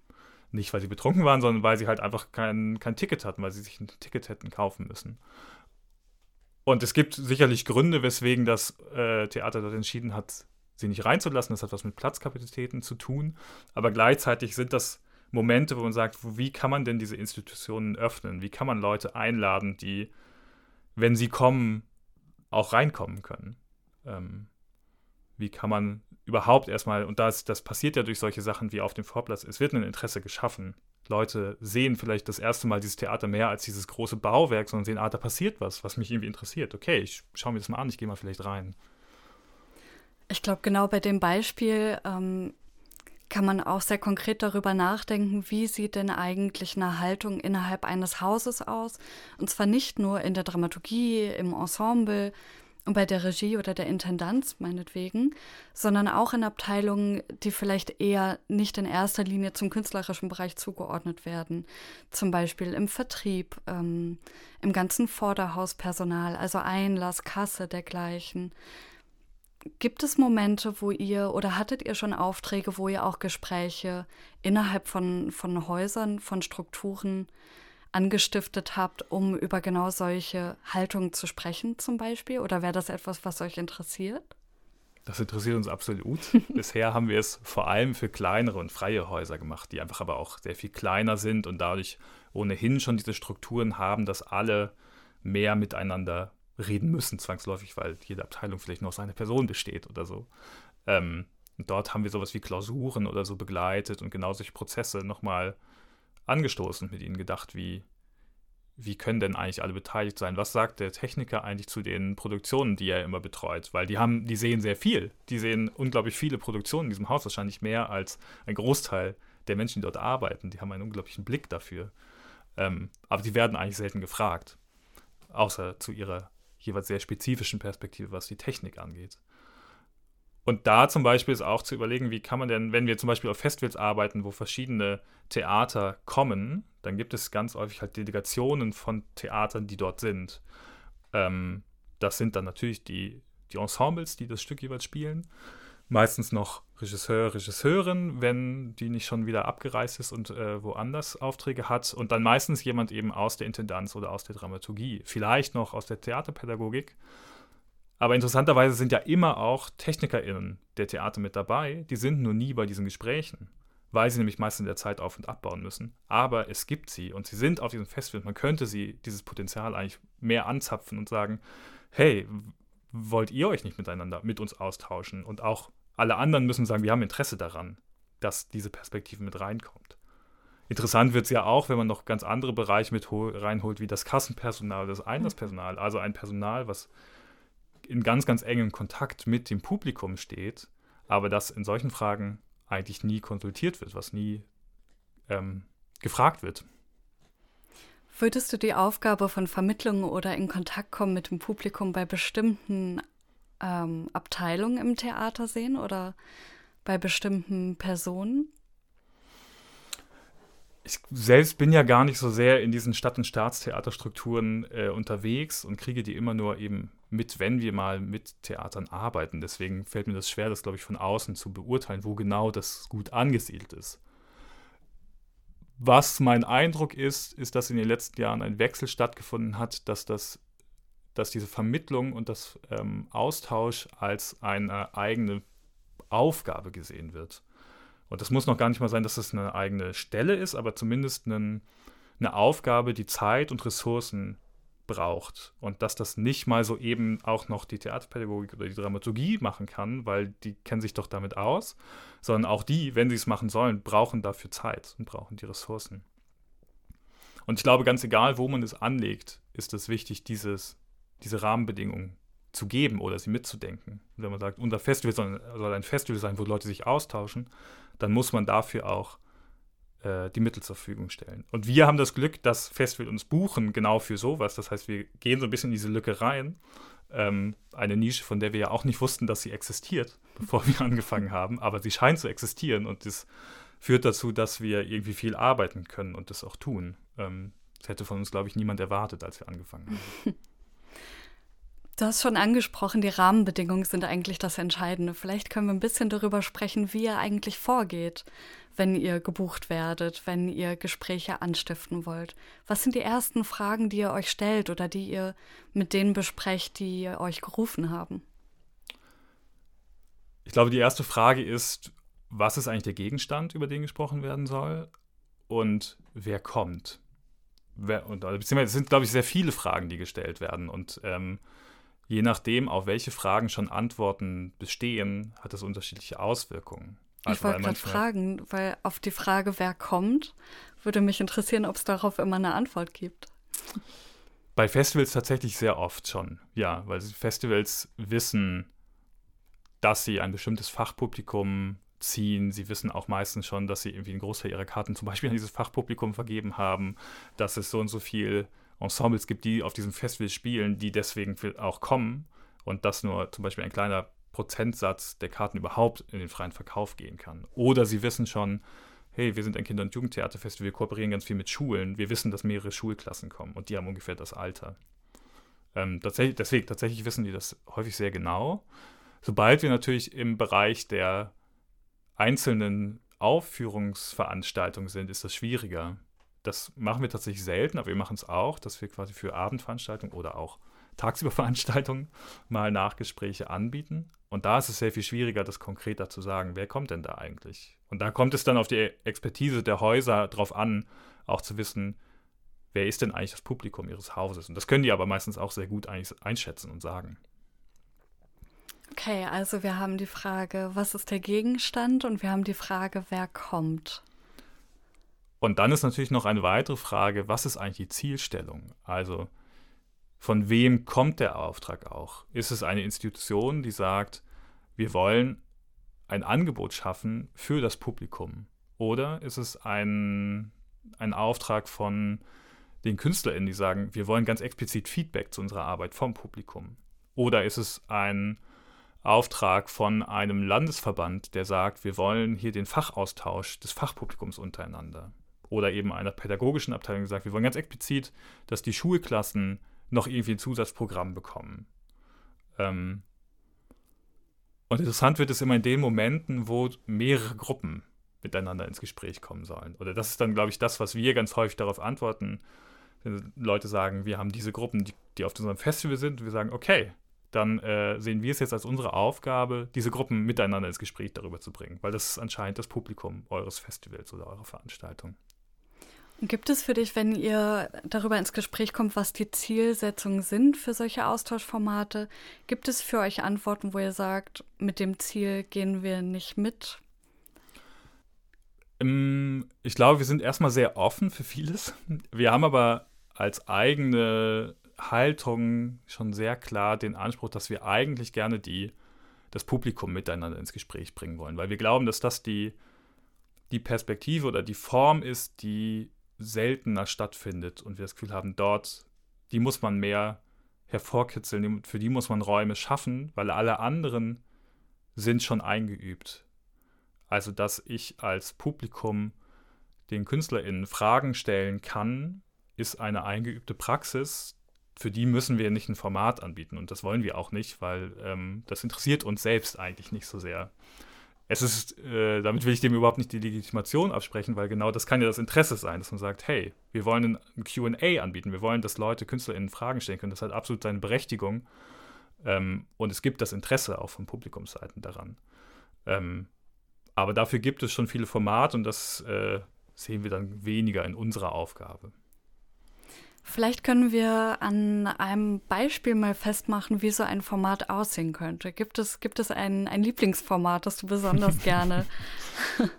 nicht, weil sie betrunken waren, sondern weil sie halt einfach kein, kein Ticket hatten, weil sie sich ein Ticket hätten kaufen müssen. Und es gibt sicherlich Gründe, weswegen das äh, Theater dort entschieden hat, sie nicht reinzulassen. Das hat was mit Platzkapazitäten zu tun. Aber gleichzeitig sind das Momente, wo man sagt, wie kann man denn diese Institutionen öffnen? Wie kann man Leute einladen, die, wenn sie kommen, auch reinkommen können? Ähm, wie kann man überhaupt erstmal, und das, das passiert ja durch solche Sachen wie auf dem Vorplatz, es wird ein Interesse geschaffen. Leute sehen vielleicht das erste Mal dieses Theater mehr als dieses große Bauwerk, sondern sehen, ah, da passiert was, was mich irgendwie interessiert. Okay, ich schaue mir das mal an, ich gehe mal vielleicht rein. Ich glaube, genau bei dem Beispiel ähm, kann man auch sehr konkret darüber nachdenken, wie sieht denn eigentlich eine Haltung innerhalb eines Hauses aus? Und zwar nicht nur in der Dramaturgie, im Ensemble, und bei der Regie oder der Intendanz meinetwegen, sondern auch in Abteilungen, die vielleicht eher nicht in erster Linie zum künstlerischen Bereich zugeordnet werden. Zum Beispiel im Vertrieb, ähm, im ganzen Vorderhauspersonal, also Einlass, Kasse, dergleichen. Gibt es Momente, wo ihr oder hattet ihr schon Aufträge, wo ihr auch Gespräche innerhalb von, von Häusern, von Strukturen angestiftet habt, um über genau solche Haltungen zu sprechen zum Beispiel? Oder wäre das etwas, was euch interessiert? Das interessiert uns absolut. Bisher haben wir es vor allem für kleinere und freie Häuser gemacht, die einfach aber auch sehr viel kleiner sind und dadurch ohnehin schon diese Strukturen haben, dass alle mehr miteinander reden müssen, zwangsläufig, weil jede Abteilung vielleicht nur aus einer Person besteht oder so. Ähm, dort haben wir sowas wie Klausuren oder so begleitet und genau solche Prozesse nochmal angestoßen und mit ihnen gedacht, wie, wie können denn eigentlich alle beteiligt sein? Was sagt der Techniker eigentlich zu den Produktionen, die er immer betreut? Weil die haben, die sehen sehr viel. Die sehen unglaublich viele Produktionen in diesem Haus, wahrscheinlich mehr als ein Großteil der Menschen, die dort arbeiten. Die haben einen unglaublichen Blick dafür. Ähm, aber die werden eigentlich selten gefragt. Außer zu ihrer jeweils sehr spezifischen Perspektive, was die Technik angeht. Und da zum Beispiel ist auch zu überlegen, wie kann man denn, wenn wir zum Beispiel auf Festivals arbeiten, wo verschiedene Theater kommen, dann gibt es ganz häufig halt Delegationen von Theatern, die dort sind. Ähm, das sind dann natürlich die, die Ensembles, die das Stück jeweils spielen. Meistens noch Regisseur, Regisseurin, wenn die nicht schon wieder abgereist ist und äh, woanders Aufträge hat. Und dann meistens jemand eben aus der Intendanz oder aus der Dramaturgie. Vielleicht noch aus der Theaterpädagogik. Aber interessanterweise sind ja immer auch TechnikerInnen der Theater mit dabei, die sind nur nie bei diesen Gesprächen, weil sie nämlich meistens in der Zeit auf- und abbauen müssen. Aber es gibt sie und sie sind auf diesem Festival. Man könnte sie, dieses Potenzial eigentlich mehr anzapfen und sagen, hey, wollt ihr euch nicht miteinander mit uns austauschen? Und auch alle anderen müssen sagen, wir haben Interesse daran, dass diese Perspektive mit reinkommt. Interessant wird es ja auch, wenn man noch ganz andere Bereiche mit reinholt, wie das Kassenpersonal, das Einlasspersonal, also ein Personal, was in ganz, ganz engem Kontakt mit dem Publikum steht, aber das in solchen Fragen eigentlich nie konsultiert wird, was nie ähm, gefragt wird. Würdest du die Aufgabe von Vermittlung oder in Kontakt kommen mit dem Publikum bei bestimmten ähm, Abteilungen im Theater sehen oder bei bestimmten Personen? ich selbst bin ja gar nicht so sehr in diesen Stadt- und Staatstheaterstrukturen äh, unterwegs und kriege die immer nur eben mit, wenn wir mal mit Theatern arbeiten. Deswegen fällt mir das schwer, das, glaube ich, von außen zu beurteilen, wo genau das gut angesiedelt ist. Was mein Eindruck ist, ist, dass in den letzten Jahren ein Wechsel stattgefunden hat, dass, das, dass diese Vermittlung und das ähm, Austausch als eine eigene Aufgabe gesehen wird. Und das muss noch gar nicht mal sein, dass es eine eigene Stelle ist, aber zumindest einen, eine Aufgabe, die Zeit und Ressourcen braucht und dass das nicht mal so eben auch noch die Theaterpädagogik oder die Dramaturgie machen kann, weil die kennen sich doch damit aus, sondern auch die, wenn sie es machen sollen, brauchen dafür Zeit und brauchen die Ressourcen. Und ich glaube, ganz egal, wo man es anlegt, ist es wichtig, dieses, diese Rahmenbedingungen zu geben oder sie mitzudenken. Wenn man sagt, unser Festival soll, soll ein Festival sein, wo Leute sich austauschen, dann muss man dafür auch äh, die Mittel zur Verfügung stellen. Und wir haben das Glück, dass Festival uns buchen genau für sowas. Das heißt, wir gehen so ein bisschen in diese Lücke rein. Ähm, eine Nische, von der wir ja auch nicht wussten, dass sie existiert, bevor wir angefangen haben, aber sie scheint zu existieren und das führt dazu, dass wir irgendwie viel arbeiten können und das auch tun. Ähm, das hätte von uns, glaube ich, niemand erwartet, als wir angefangen haben. Du hast schon angesprochen, die Rahmenbedingungen sind eigentlich das Entscheidende. Vielleicht können wir ein bisschen darüber sprechen, wie ihr eigentlich vorgeht, wenn ihr gebucht werdet, wenn ihr Gespräche anstiften wollt. Was sind die ersten Fragen, die ihr euch stellt oder die ihr mit denen besprecht, die euch gerufen haben? Ich glaube, die erste Frage ist, was ist eigentlich der Gegenstand, über den gesprochen werden soll und wer kommt? Wer, und, beziehungsweise es sind, glaube ich, sehr viele Fragen, die gestellt werden und ähm, Je nachdem, auf welche Fragen schon Antworten bestehen, hat das unterschiedliche Auswirkungen. Also ich wollte gerade fragen, weil auf die Frage, wer kommt, würde mich interessieren, ob es darauf immer eine Antwort gibt. Bei Festivals tatsächlich sehr oft schon, ja, weil Festivals wissen, dass sie ein bestimmtes Fachpublikum ziehen. Sie wissen auch meistens schon, dass sie irgendwie einen Großteil ihrer Karten zum Beispiel an dieses Fachpublikum vergeben haben, dass es so und so viel Ensembles gibt, die auf diesem Festival spielen, die deswegen auch kommen und dass nur zum Beispiel ein kleiner Prozentsatz der Karten überhaupt in den freien Verkauf gehen kann. Oder sie wissen schon, hey, wir sind ein Kinder- und Jugendtheaterfestival, wir kooperieren ganz viel mit Schulen, wir wissen, dass mehrere Schulklassen kommen und die haben ungefähr das Alter. Ähm, tatsächlich, deswegen, tatsächlich wissen die das häufig sehr genau. Sobald wir natürlich im Bereich der einzelnen Aufführungsveranstaltungen sind, ist das schwieriger. Das machen wir tatsächlich selten, aber wir machen es auch, dass wir quasi für Abendveranstaltungen oder auch Tagsüberveranstaltungen mal Nachgespräche anbieten. Und da ist es sehr viel schwieriger, das konkreter zu sagen, wer kommt denn da eigentlich? Und da kommt es dann auf die Expertise der Häuser drauf an, auch zu wissen, wer ist denn eigentlich das Publikum ihres Hauses? Und das können die aber meistens auch sehr gut einschätzen und sagen. Okay, also wir haben die Frage, was ist der Gegenstand? Und wir haben die Frage, wer kommt? Und dann ist natürlich noch eine weitere Frage, was ist eigentlich die Zielstellung? Also von wem kommt der Auftrag auch? Ist es eine Institution, die sagt, wir wollen ein Angebot schaffen für das Publikum? Oder ist es ein, ein Auftrag von den KünstlerInnen, die sagen, wir wollen ganz explizit Feedback zu unserer Arbeit vom Publikum? Oder ist es ein Auftrag von einem Landesverband, der sagt, wir wollen hier den Fachaustausch des Fachpublikums untereinander? Oder eben einer pädagogischen Abteilung gesagt, wir wollen ganz explizit, dass die Schulklassen noch irgendwie ein Zusatzprogramm bekommen. Ähm und interessant wird es immer in den Momenten, wo mehrere Gruppen miteinander ins Gespräch kommen sollen. Oder das ist dann, glaube ich, das, was wir ganz häufig darauf antworten, wenn Leute sagen, wir haben diese Gruppen, die, die auf unserem Festival sind, und wir sagen, okay, dann äh, sehen wir es jetzt als unsere Aufgabe, diese Gruppen miteinander ins Gespräch darüber zu bringen, weil das ist anscheinend das Publikum eures Festivals oder eurer Veranstaltung. Gibt es für dich, wenn ihr darüber ins Gespräch kommt, was die Zielsetzungen sind für solche Austauschformate, gibt es für euch Antworten, wo ihr sagt, mit dem Ziel gehen wir nicht mit? Ähm, ich glaube, wir sind erstmal sehr offen für vieles. Wir haben aber als eigene Haltung schon sehr klar den Anspruch, dass wir eigentlich gerne die, das Publikum miteinander ins Gespräch bringen wollen, weil wir glauben, dass das die, die Perspektive oder die Form ist, die seltener stattfindet und wir das Gefühl haben, dort, die muss man mehr hervorkitzeln, für die muss man Räume schaffen, weil alle anderen sind schon eingeübt. Also, dass ich als Publikum den KünstlerInnen Fragen stellen kann, ist eine eingeübte Praxis. Für die müssen wir nicht ein Format anbieten und das wollen wir auch nicht, weil ähm, das interessiert uns selbst eigentlich nicht so sehr es ist, äh, damit will ich dem überhaupt nicht die Legitimation absprechen, weil genau das kann ja das Interesse sein, dass man sagt, hey, wir wollen ein QA anbieten, wir wollen, dass Leute, KünstlerInnen Fragen stellen können. Das hat absolut seine Berechtigung. Ähm, und es gibt das Interesse auch von Publikumsseiten daran. Ähm, aber dafür gibt es schon viele Formate und das äh, sehen wir dann weniger in unserer Aufgabe. Vielleicht können wir an einem Beispiel mal festmachen, wie so ein Format aussehen könnte. Gibt es, gibt es ein, ein Lieblingsformat, das du besonders gerne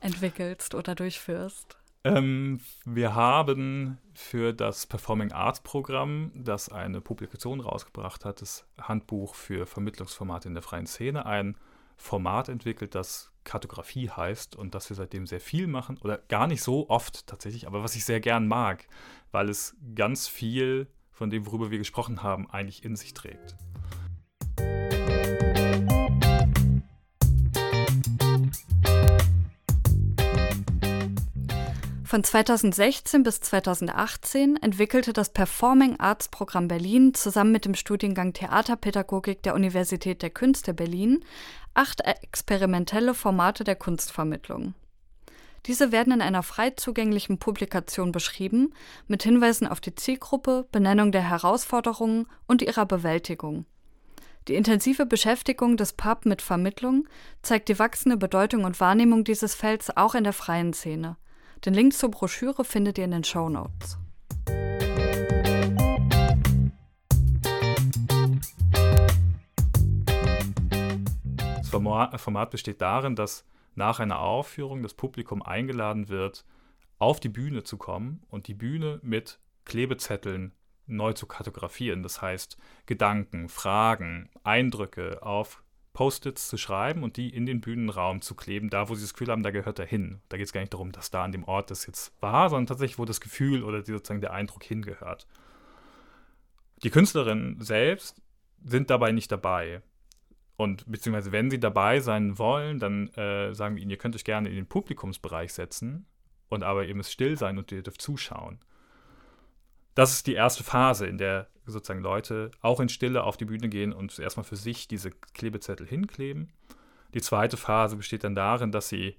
entwickelst oder durchführst? Ähm, wir haben für das Performing Arts Programm, das eine Publikation rausgebracht hat, das Handbuch für Vermittlungsformate in der freien Szene, ein Format entwickelt, das Kartografie heißt und das wir seitdem sehr viel machen oder gar nicht so oft tatsächlich, aber was ich sehr gern mag, weil es ganz viel von dem, worüber wir gesprochen haben, eigentlich in sich trägt. Von 2016 bis 2018 entwickelte das Performing Arts Programm Berlin zusammen mit dem Studiengang Theaterpädagogik der Universität der Künste Berlin acht experimentelle Formate der Kunstvermittlung. Diese werden in einer frei zugänglichen Publikation beschrieben, mit Hinweisen auf die Zielgruppe, Benennung der Herausforderungen und ihrer Bewältigung. Die intensive Beschäftigung des PUB mit Vermittlung zeigt die wachsende Bedeutung und Wahrnehmung dieses Felds auch in der freien Szene – den Link zur Broschüre findet ihr in den Show Notes. Das Format besteht darin, dass nach einer Aufführung das Publikum eingeladen wird, auf die Bühne zu kommen und die Bühne mit Klebezetteln neu zu kartografieren. Das heißt, Gedanken, Fragen, Eindrücke auf Post-its zu schreiben und die in den Bühnenraum zu kleben, da wo sie das Gefühl haben, da gehört er hin. Da geht es gar nicht darum, dass da an dem Ort das jetzt war, sondern tatsächlich, wo das Gefühl oder sozusagen der Eindruck hingehört. Die Künstlerinnen selbst sind dabei nicht dabei. Und beziehungsweise, wenn sie dabei sein wollen, dann äh, sagen wir ihnen, ihr könnt euch gerne in den Publikumsbereich setzen und aber ihr müsst still sein und ihr dürft zuschauen. Das ist die erste Phase, in der sozusagen Leute auch in Stille auf die Bühne gehen und erstmal für sich diese Klebezettel hinkleben. Die zweite Phase besteht dann darin, dass sie,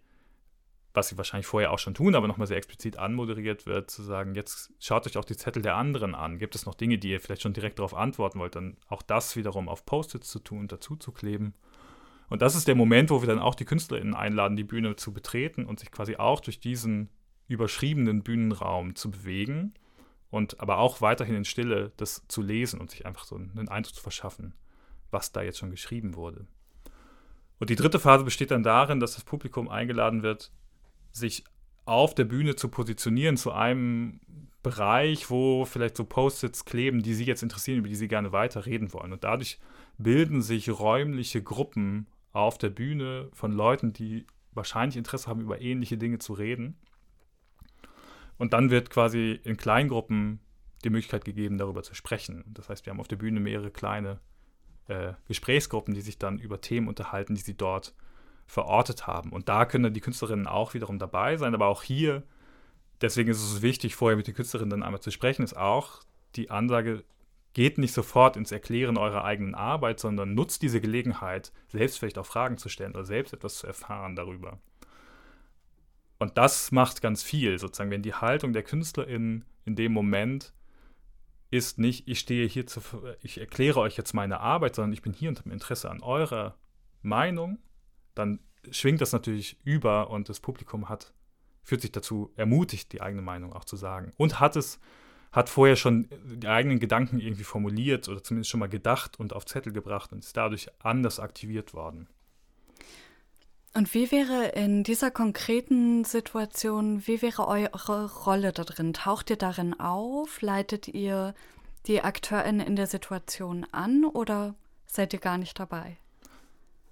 was sie wahrscheinlich vorher auch schon tun, aber nochmal sehr explizit anmoderiert wird, zu sagen, jetzt schaut euch auch die Zettel der anderen an. Gibt es noch Dinge, die ihr vielleicht schon direkt darauf antworten wollt, dann auch das wiederum auf Post-its zu tun, dazu zu kleben. Und das ist der Moment, wo wir dann auch die KünstlerInnen einladen, die Bühne zu betreten und sich quasi auch durch diesen überschriebenen Bühnenraum zu bewegen und aber auch weiterhin in Stille das zu lesen und sich einfach so einen Eindruck zu verschaffen, was da jetzt schon geschrieben wurde. Und die dritte Phase besteht dann darin, dass das Publikum eingeladen wird, sich auf der Bühne zu positionieren zu einem Bereich, wo vielleicht so Post-its kleben, die Sie jetzt interessieren, über die Sie gerne weiter reden wollen. Und dadurch bilden sich räumliche Gruppen auf der Bühne von Leuten, die wahrscheinlich Interesse haben, über ähnliche Dinge zu reden. Und dann wird quasi in Kleingruppen die Möglichkeit gegeben, darüber zu sprechen. Das heißt, wir haben auf der Bühne mehrere kleine äh, Gesprächsgruppen, die sich dann über Themen unterhalten, die sie dort verortet haben. Und da können dann die Künstlerinnen auch wiederum dabei sein, aber auch hier, deswegen ist es wichtig, vorher mit den Künstlerinnen dann einmal zu sprechen, ist auch die Ansage, geht nicht sofort ins Erklären eurer eigenen Arbeit, sondern nutzt diese Gelegenheit, selbst vielleicht auch Fragen zu stellen oder selbst etwas zu erfahren darüber. Und das macht ganz viel, sozusagen, wenn die Haltung der KünstlerInnen in dem Moment ist nicht, ich stehe hier zu, ich erkläre euch jetzt meine Arbeit, sondern ich bin hier und habe Interesse an eurer Meinung, dann schwingt das natürlich über und das Publikum hat, fühlt sich dazu ermutigt, die eigene Meinung auch zu sagen. Und hat es, hat vorher schon die eigenen Gedanken irgendwie formuliert oder zumindest schon mal gedacht und auf Zettel gebracht und ist dadurch anders aktiviert worden. Und wie wäre in dieser konkreten Situation, wie wäre eure Rolle da drin? Taucht ihr darin auf? Leitet ihr die AkteurInnen in der Situation an oder seid ihr gar nicht dabei?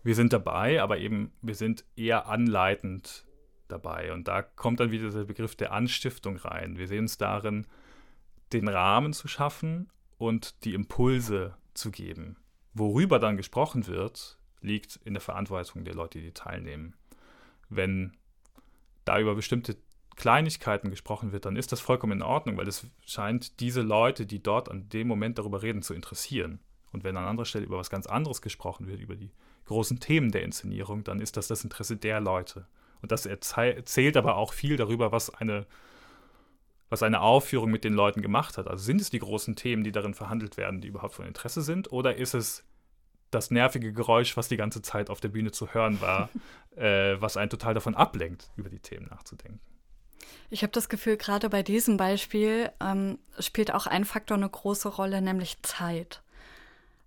Wir sind dabei, aber eben, wir sind eher anleitend dabei. Und da kommt dann wieder der Begriff der Anstiftung rein. Wir sehen es darin, den Rahmen zu schaffen und die Impulse zu geben. Worüber dann gesprochen wird, liegt in der Verantwortung der Leute, die teilnehmen. Wenn da über bestimmte Kleinigkeiten gesprochen wird, dann ist das vollkommen in Ordnung, weil es scheint diese Leute, die dort an dem Moment darüber reden, zu interessieren. Und wenn an anderer Stelle über was ganz anderes gesprochen wird, über die großen Themen der Inszenierung, dann ist das das Interesse der Leute. Und das erzählt aber auch viel darüber, was eine, was eine Aufführung mit den Leuten gemacht hat. Also sind es die großen Themen, die darin verhandelt werden, die überhaupt von Interesse sind, oder ist es das nervige Geräusch, was die ganze Zeit auf der Bühne zu hören war, äh, was einen total davon ablenkt, über die Themen nachzudenken. Ich habe das Gefühl, gerade bei diesem Beispiel ähm, spielt auch ein Faktor eine große Rolle, nämlich Zeit.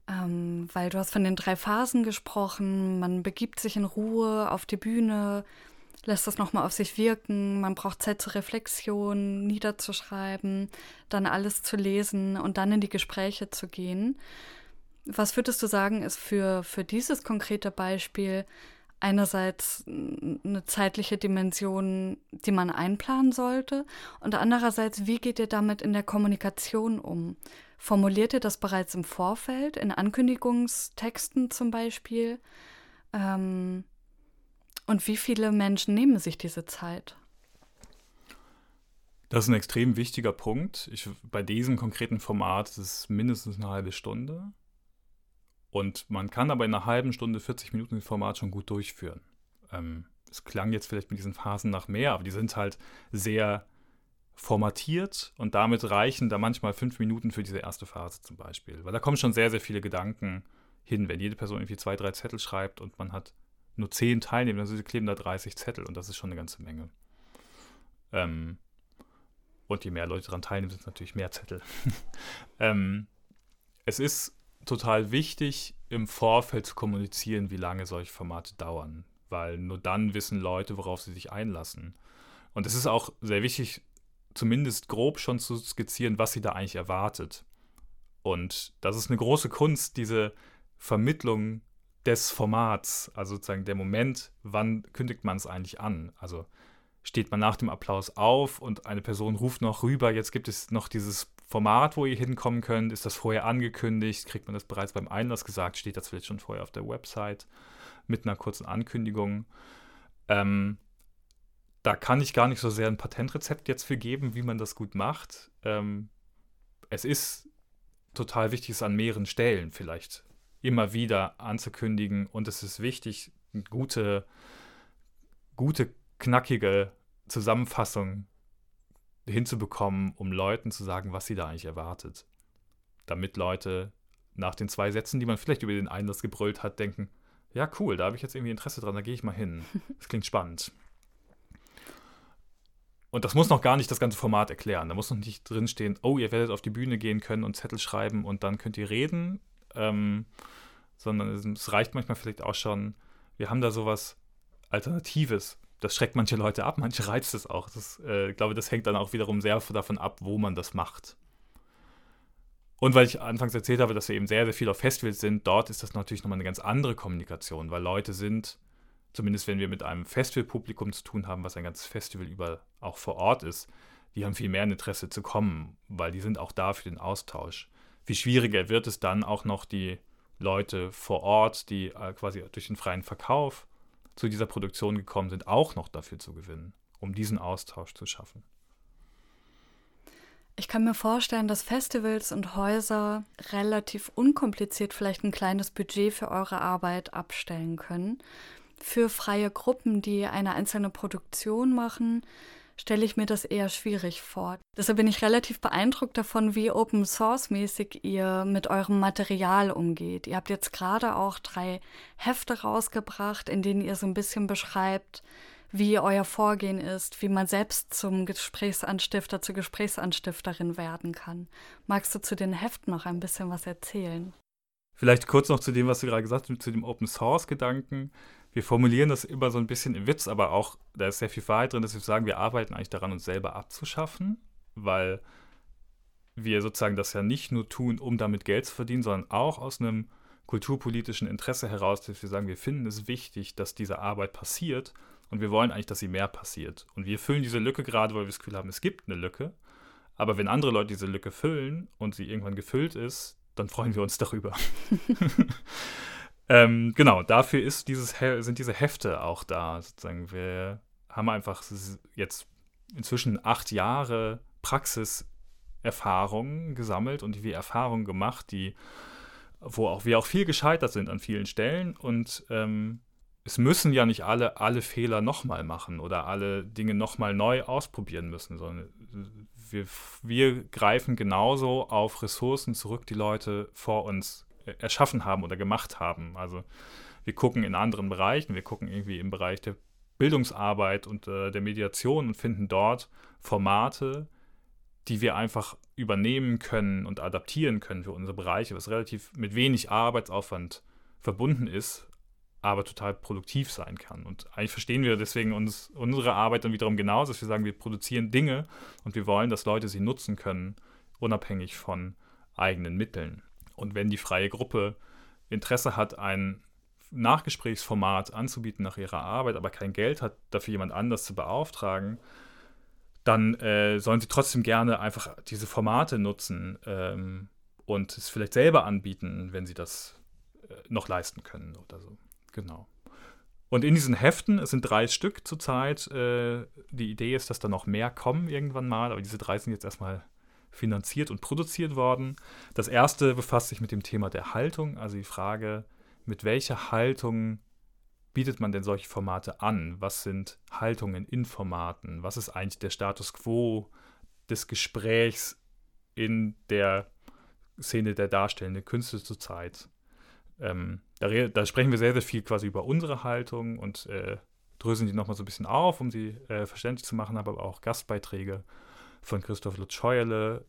Ähm, weil du hast von den drei Phasen gesprochen, man begibt sich in Ruhe auf die Bühne, lässt das nochmal auf sich wirken, man braucht Zeit zur Reflexion, niederzuschreiben, dann alles zu lesen und dann in die Gespräche zu gehen. Was würdest du sagen, ist für, für dieses konkrete Beispiel einerseits eine zeitliche Dimension, die man einplanen sollte und andererseits, wie geht ihr damit in der Kommunikation um? Formuliert ihr das bereits im Vorfeld, in Ankündigungstexten zum Beispiel? Ähm, und wie viele Menschen nehmen sich diese Zeit? Das ist ein extrem wichtiger Punkt. Ich, bei diesem konkreten Format ist es mindestens eine halbe Stunde. Und man kann aber in einer halben Stunde, 40 Minuten das Format schon gut durchführen. Ähm, es klang jetzt vielleicht mit diesen Phasen nach mehr, aber die sind halt sehr formatiert und damit reichen da manchmal fünf Minuten für diese erste Phase zum Beispiel. Weil da kommen schon sehr, sehr viele Gedanken hin. Wenn jede Person irgendwie zwei, drei Zettel schreibt und man hat nur zehn Teilnehmer, dann kleben da 30 Zettel und das ist schon eine ganze Menge. Ähm, und je mehr Leute daran teilnehmen, sind es natürlich mehr Zettel. ähm, es ist total wichtig, im Vorfeld zu kommunizieren, wie lange solche Formate dauern, weil nur dann wissen Leute, worauf sie sich einlassen. Und es ist auch sehr wichtig, zumindest grob schon zu skizzieren, was sie da eigentlich erwartet. Und das ist eine große Kunst, diese Vermittlung des Formats, also sozusagen der Moment, wann kündigt man es eigentlich an? Also steht man nach dem Applaus auf und eine Person ruft noch rüber, jetzt gibt es noch dieses Format, wo ihr hinkommen könnt, ist das vorher angekündigt, kriegt man das bereits beim Einlass gesagt, steht das vielleicht schon vorher auf der Website? Mit einer kurzen Ankündigung. Ähm, da kann ich gar nicht so sehr ein Patentrezept jetzt für geben, wie man das gut macht. Ähm, es ist total wichtig, es an mehreren Stellen vielleicht immer wieder anzukündigen. Und es ist wichtig, gute, gute, knackige Zusammenfassung hinzubekommen, um Leuten zu sagen, was sie da eigentlich erwartet. Damit Leute nach den zwei Sätzen, die man vielleicht über den Einlass gebrüllt hat, denken, ja cool, da habe ich jetzt irgendwie Interesse dran, da gehe ich mal hin. Das klingt spannend. Und das muss noch gar nicht das ganze Format erklären. Da muss noch nicht drinstehen, oh, ihr werdet auf die Bühne gehen können und Zettel schreiben und dann könnt ihr reden. Ähm, sondern es, es, reicht manchmal vielleicht auch schon, wir haben da sowas Alternatives. Das schreckt manche Leute ab, manche reizt es auch. Äh, ich glaube, das hängt dann auch wiederum sehr davon ab, wo man das macht. Und weil ich anfangs erzählt habe, dass wir eben sehr, sehr viel auf Festivals sind, dort ist das natürlich nochmal eine ganz andere Kommunikation, weil Leute sind zumindest wenn wir mit einem Festivalpublikum zu tun haben, was ein ganzes Festival über auch vor Ort ist, die haben viel mehr ein Interesse zu kommen, weil die sind auch da für den Austausch. Viel schwieriger wird es dann auch noch die Leute vor Ort, die äh, quasi durch den freien Verkauf zu dieser Produktion gekommen sind, auch noch dafür zu gewinnen, um diesen Austausch zu schaffen. Ich kann mir vorstellen, dass Festivals und Häuser relativ unkompliziert vielleicht ein kleines Budget für eure Arbeit abstellen können. Für freie Gruppen, die eine einzelne Produktion machen, stelle ich mir das eher schwierig vor. Deshalb bin ich relativ beeindruckt davon, wie Open Source mäßig ihr mit eurem Material umgeht. Ihr habt jetzt gerade auch drei Hefte rausgebracht, in denen ihr so ein bisschen beschreibt, wie euer Vorgehen ist, wie man selbst zum Gesprächsanstifter, zur Gesprächsanstifterin werden kann. Magst du zu den Heften noch ein bisschen was erzählen? Vielleicht kurz noch zu dem, was du gerade gesagt hast, zu dem Open Source Gedanken wir formulieren das immer so ein bisschen im Witz, aber auch, da ist sehr viel Wahrheit drin, dass wir sagen, wir arbeiten eigentlich daran, uns selber abzuschaffen, weil wir sozusagen das ja nicht nur tun, um damit Geld zu verdienen, sondern auch aus einem kulturpolitischen Interesse heraus, dass wir sagen, wir finden es wichtig, dass diese Arbeit passiert und wir wollen eigentlich, dass sie mehr passiert. Und wir füllen diese Lücke gerade, weil wir das Gefühl haben, es gibt eine Lücke. Aber wenn andere Leute diese Lücke füllen und sie irgendwann gefüllt ist, dann freuen wir uns darüber. Ähm, genau, dafür ist dieses, sind diese Hefte auch da. Sozusagen. Wir haben einfach jetzt inzwischen acht Jahre Praxiserfahrung gesammelt und die Erfahrungen gemacht, die, wo auch wir auch viel gescheitert sind an vielen Stellen. Und ähm, es müssen ja nicht alle alle Fehler nochmal machen oder alle Dinge nochmal neu ausprobieren müssen, sondern wir, wir greifen genauso auf Ressourcen zurück, die Leute vor uns erschaffen haben oder gemacht haben. Also wir gucken in anderen Bereichen, wir gucken irgendwie im Bereich der Bildungsarbeit und äh, der Mediation und finden dort Formate, die wir einfach übernehmen können und adaptieren können für unsere Bereiche, was relativ mit wenig Arbeitsaufwand verbunden ist, aber total produktiv sein kann. Und eigentlich verstehen wir deswegen uns, unsere Arbeit dann wiederum genauso, dass wir sagen, wir produzieren Dinge und wir wollen, dass Leute sie nutzen können, unabhängig von eigenen Mitteln. Und wenn die freie Gruppe Interesse hat, ein Nachgesprächsformat anzubieten nach ihrer Arbeit, aber kein Geld hat, dafür jemand anders zu beauftragen, dann äh, sollen sie trotzdem gerne einfach diese Formate nutzen ähm, und es vielleicht selber anbieten, wenn sie das äh, noch leisten können oder so. Genau. Und in diesen Heften, es sind drei Stück zurzeit, äh, die Idee ist, dass da noch mehr kommen irgendwann mal, aber diese drei sind jetzt erstmal finanziert und produziert worden. Das erste befasst sich mit dem Thema der Haltung, also die Frage, mit welcher Haltung bietet man denn solche Formate an? Was sind Haltungen in Formaten? Was ist eigentlich der Status quo des Gesprächs in der Szene der darstellenden Künste zurzeit? Ähm, da, da, sprechen wir sehr, sehr viel quasi über unsere Haltung und äh, dröseln die nochmal so ein bisschen auf, um sie äh, verständlich zu machen, aber auch Gastbeiträge von Christoph Lutz Scheuerle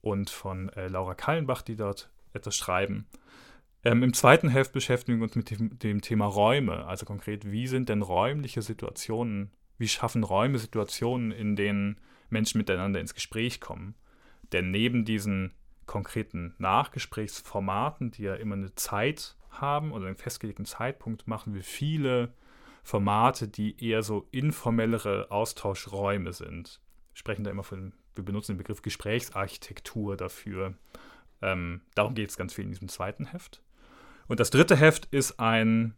und von äh, Laura Kallenbach, die dort etwas schreiben. Ähm, Im zweiten Heft beschäftigen wir uns mit dem, dem, Thema Räume, also konkret, wie sind denn räumliche Situationen, wie schaffen Räume Situationen, in denen Menschen miteinander ins Gespräch kommen. Denn neben diesen konkreten Nachgesprächsformaten, die ja immer eine Zeit haben oder einen festgelegten Zeitpunkt, machen wir viele Formate, die eher so informellere Austauschräume sind. Sprechen da immer von, wir benutzen den Begriff Gesprächsarchitektur dafür. Ähm, darum geht es ganz viel in diesem zweiten Heft. Und das dritte Heft ist ein,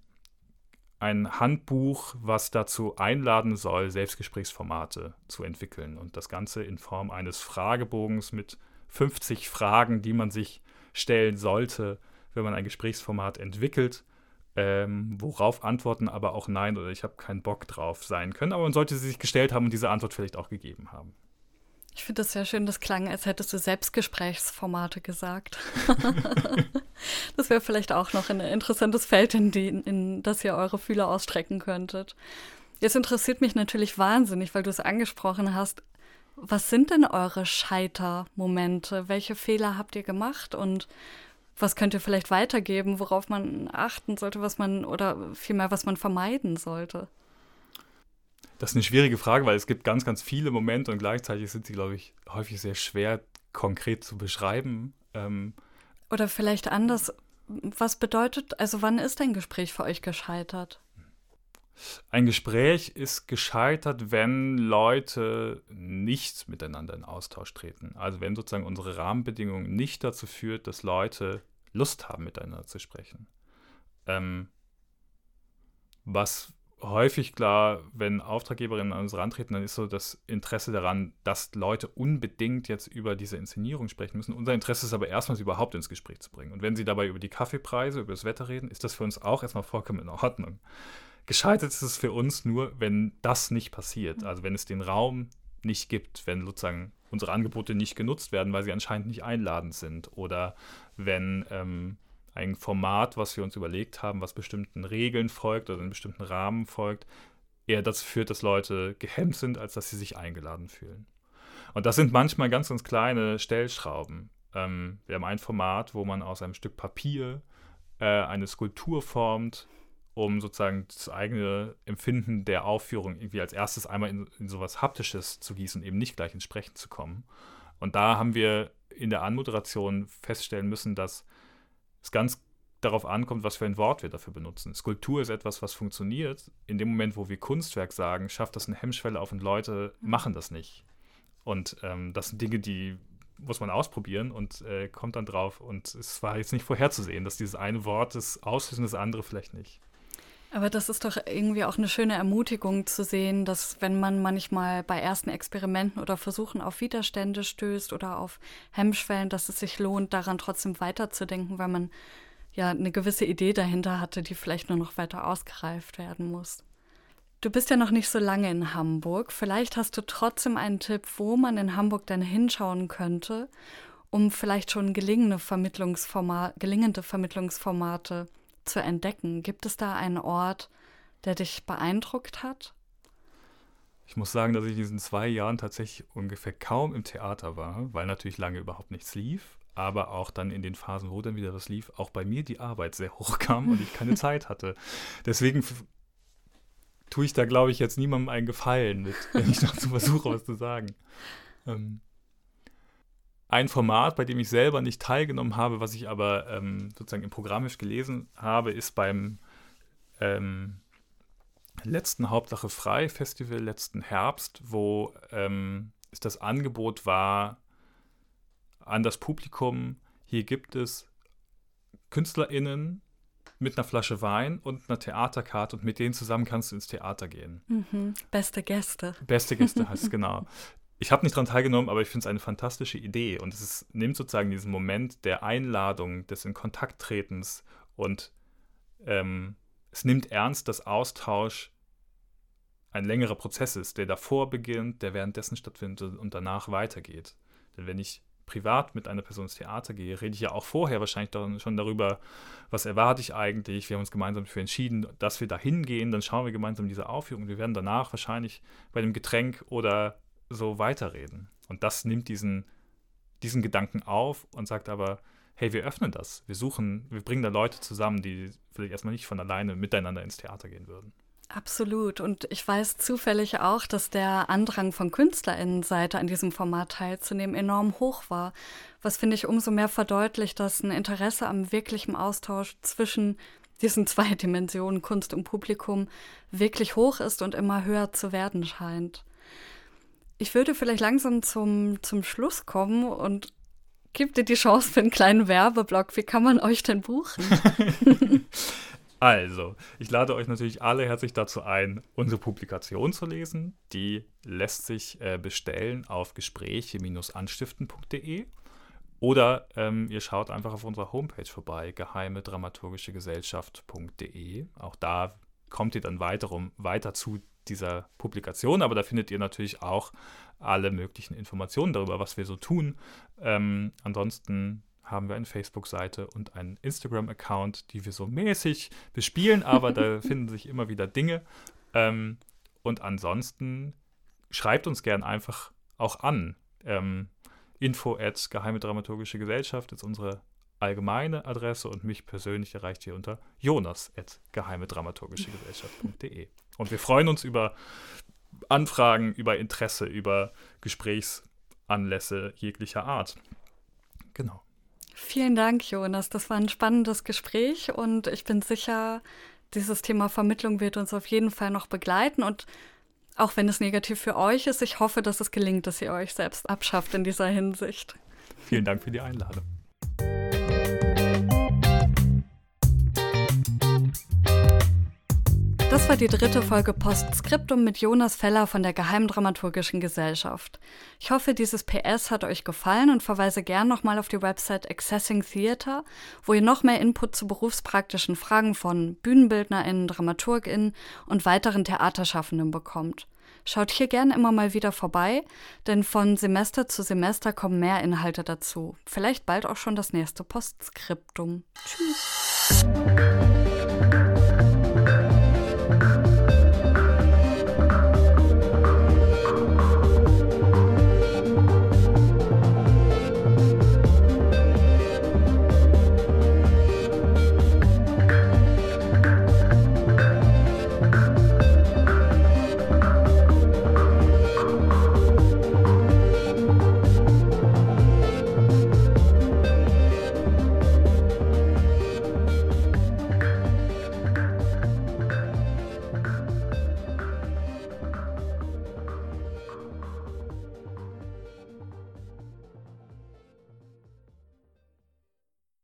ein Handbuch, was dazu einladen soll, Selbstgesprächsformate zu entwickeln. Und das Ganze in Form eines Fragebogens mit 50 Fragen, die man sich stellen sollte, wenn man ein Gesprächsformat entwickelt. Ähm, worauf Antworten aber auch Nein oder ich habe keinen Bock drauf sein können. Aber man sollte sie sich gestellt haben und diese Antwort vielleicht auch gegeben haben. Ich finde das sehr schön, das klang, als hättest du Selbstgesprächsformate gesagt. das wäre vielleicht auch noch ein interessantes Feld, in, die, in das ihr eure Fühler ausstrecken könntet. Jetzt interessiert mich natürlich wahnsinnig, weil du es angesprochen hast. Was sind denn eure Scheitermomente? Welche Fehler habt ihr gemacht und was könnt ihr vielleicht weitergeben, worauf man achten sollte, was man oder vielmehr, was man vermeiden sollte? Das ist eine schwierige Frage, weil es gibt ganz, ganz viele Momente und gleichzeitig sind sie, glaube ich, häufig sehr schwer konkret zu beschreiben. Ähm, Oder vielleicht anders, was bedeutet, also wann ist ein Gespräch für euch gescheitert? Ein Gespräch ist gescheitert, wenn Leute nicht miteinander in Austausch treten. Also wenn sozusagen unsere Rahmenbedingungen nicht dazu führt, dass Leute Lust haben, miteinander zu sprechen. Ähm, was häufig klar, wenn Auftraggeberinnen an uns rantreten, dann ist so das Interesse daran, dass Leute unbedingt jetzt über diese Inszenierung sprechen müssen. Unser Interesse ist aber erstmal, sie überhaupt ins Gespräch zu bringen. Und wenn sie dabei über die Kaffeepreise, über das Wetter reden, ist das für uns auch erstmal vollkommen in Ordnung. Gescheitert ist es für uns nur, wenn das nicht passiert. Also wenn es den Raum nicht gibt, wenn sozusagen unsere Angebote nicht genutzt werden, weil sie anscheinend nicht einladend sind oder wenn ähm, ein Format, was wir uns überlegt haben, was bestimmten Regeln folgt oder einen bestimmten Rahmen folgt, eher dazu führt, dass Leute gehemmt sind, als dass sie sich eingeladen fühlen. Und das sind manchmal ganz, ganz kleine Stellschrauben. Ähm, wir haben ein Format, wo man aus einem Stück Papier äh, eine Skulptur formt, um sozusagen das eigene Empfinden der Aufführung irgendwie als erstes einmal in, in sowas Haptisches zu gießen, eben nicht gleich ins Sprechen zu kommen. Und da haben wir in der Anmoderation feststellen müssen, dass es ganz darauf ankommt, was für ein Wort wir dafür benutzen. Skulptur ist etwas, was funktioniert. In dem Moment, wo wir Kunstwerk sagen, schafft das eine Hemmschwelle auf und Leute mhm. machen das nicht. Und ähm, das sind Dinge, die muss man ausprobieren und äh, kommt dann drauf. Und es war jetzt nicht vorherzusehen, dass dieses eine Wort das auslöst und das andere vielleicht nicht. Aber das ist doch irgendwie auch eine schöne Ermutigung zu sehen, dass wenn man manchmal bei ersten Experimenten oder Versuchen auf Widerstände stößt oder auf Hemmschwellen, dass es sich lohnt, daran trotzdem weiterzudenken, weil man ja eine gewisse Idee dahinter hatte, die vielleicht nur noch weiter ausgereift werden muss. Du bist ja noch nicht so lange in Hamburg. Vielleicht hast du trotzdem einen Tipp, wo man in Hamburg dann hinschauen könnte, um vielleicht schon gelingende, Vermittlungsforma gelingende Vermittlungsformate zu entdecken. Gibt es da einen Ort, der dich beeindruckt hat? Ich muss sagen, dass ich in diesen zwei Jahren tatsächlich ungefähr kaum im Theater war, weil natürlich lange überhaupt nichts lief. Aber auch dann in den Phasen, wo dann wieder was lief, auch bei mir die Arbeit sehr hoch kam und ich keine Zeit hatte. Deswegen tue ich da, glaube ich, jetzt niemandem einen Gefallen mit, wenn ich dazu versuche, was zu sagen. Ähm, ein Format, bei dem ich selber nicht teilgenommen habe, was ich aber ähm, sozusagen im Programmisch gelesen habe, ist beim ähm, letzten Hauptsache Frei Festival letzten Herbst, wo ähm, es das Angebot war an das Publikum, hier gibt es KünstlerInnen mit einer Flasche Wein und einer Theaterkarte und mit denen zusammen kannst du ins Theater gehen. Mhm. Beste Gäste. Beste Gäste heißt es, genau. Ich habe nicht daran teilgenommen, aber ich finde es eine fantastische Idee und es ist, nimmt sozusagen diesen Moment der Einladung, des in Kontakt tretens und ähm, es nimmt ernst, dass Austausch ein längerer Prozess ist, der davor beginnt, der währenddessen stattfindet und danach weitergeht. Denn wenn ich privat mit einer Person ins Theater gehe, rede ich ja auch vorher wahrscheinlich schon darüber, was erwarte ich eigentlich. Wir haben uns gemeinsam dafür entschieden, dass wir da hingehen. Dann schauen wir gemeinsam diese Aufführung. Wir werden danach wahrscheinlich bei dem Getränk oder so weiterreden. Und das nimmt diesen, diesen Gedanken auf und sagt aber, hey, wir öffnen das. Wir suchen, wir bringen da Leute zusammen, die vielleicht erstmal nicht von alleine miteinander ins Theater gehen würden. Absolut. Und ich weiß zufällig auch, dass der Andrang von KünstlerInnenseite an diesem Format teilzunehmen enorm hoch war. Was finde ich umso mehr verdeutlicht, dass ein Interesse am wirklichen Austausch zwischen diesen zwei Dimensionen Kunst und Publikum wirklich hoch ist und immer höher zu werden scheint. Ich würde vielleicht langsam zum, zum Schluss kommen und gebe dir die Chance für einen kleinen Werbeblock. Wie kann man euch denn buchen? Also, ich lade euch natürlich alle herzlich dazu ein, unsere Publikation zu lesen. Die lässt sich äh, bestellen auf gespräche-anstiften.de oder ähm, ihr schaut einfach auf unserer Homepage vorbei, geheime dramaturgische Gesellschaft.de. Auch da kommt ihr dann weiter, um, weiter zu dieser Publikation, aber da findet ihr natürlich auch alle möglichen Informationen darüber, was wir so tun. Ähm, ansonsten haben wir eine Facebook-Seite und einen Instagram-Account, die wir so mäßig bespielen, aber da finden sich immer wieder Dinge. Ähm, und ansonsten schreibt uns gern einfach auch an. Ähm, info at geheime dramaturgische Gesellschaft ist unsere allgemeine Adresse und mich persönlich erreicht ihr unter jonas at geheime dramaturgische Gesellschaft.de. Und wir freuen uns über Anfragen, über Interesse, über Gesprächsanlässe jeglicher Art. Genau. Vielen Dank, Jonas. Das war ein spannendes Gespräch und ich bin sicher, dieses Thema Vermittlung wird uns auf jeden Fall noch begleiten und auch wenn es negativ für euch ist, ich hoffe, dass es gelingt, dass ihr euch selbst abschafft in dieser Hinsicht. Vielen Dank für die Einladung. Das war die dritte Folge Postskriptum mit Jonas Feller von der Geheimdramaturgischen Gesellschaft. Ich hoffe, dieses PS hat euch gefallen und verweise gern nochmal auf die Website Accessing Theater, wo ihr noch mehr Input zu berufspraktischen Fragen von BühnenbildnerInnen, DramaturgInnen und weiteren Theaterschaffenden bekommt. Schaut hier gern immer mal wieder vorbei, denn von Semester zu Semester kommen mehr Inhalte dazu. Vielleicht bald auch schon das nächste Postskriptum. Tschüss.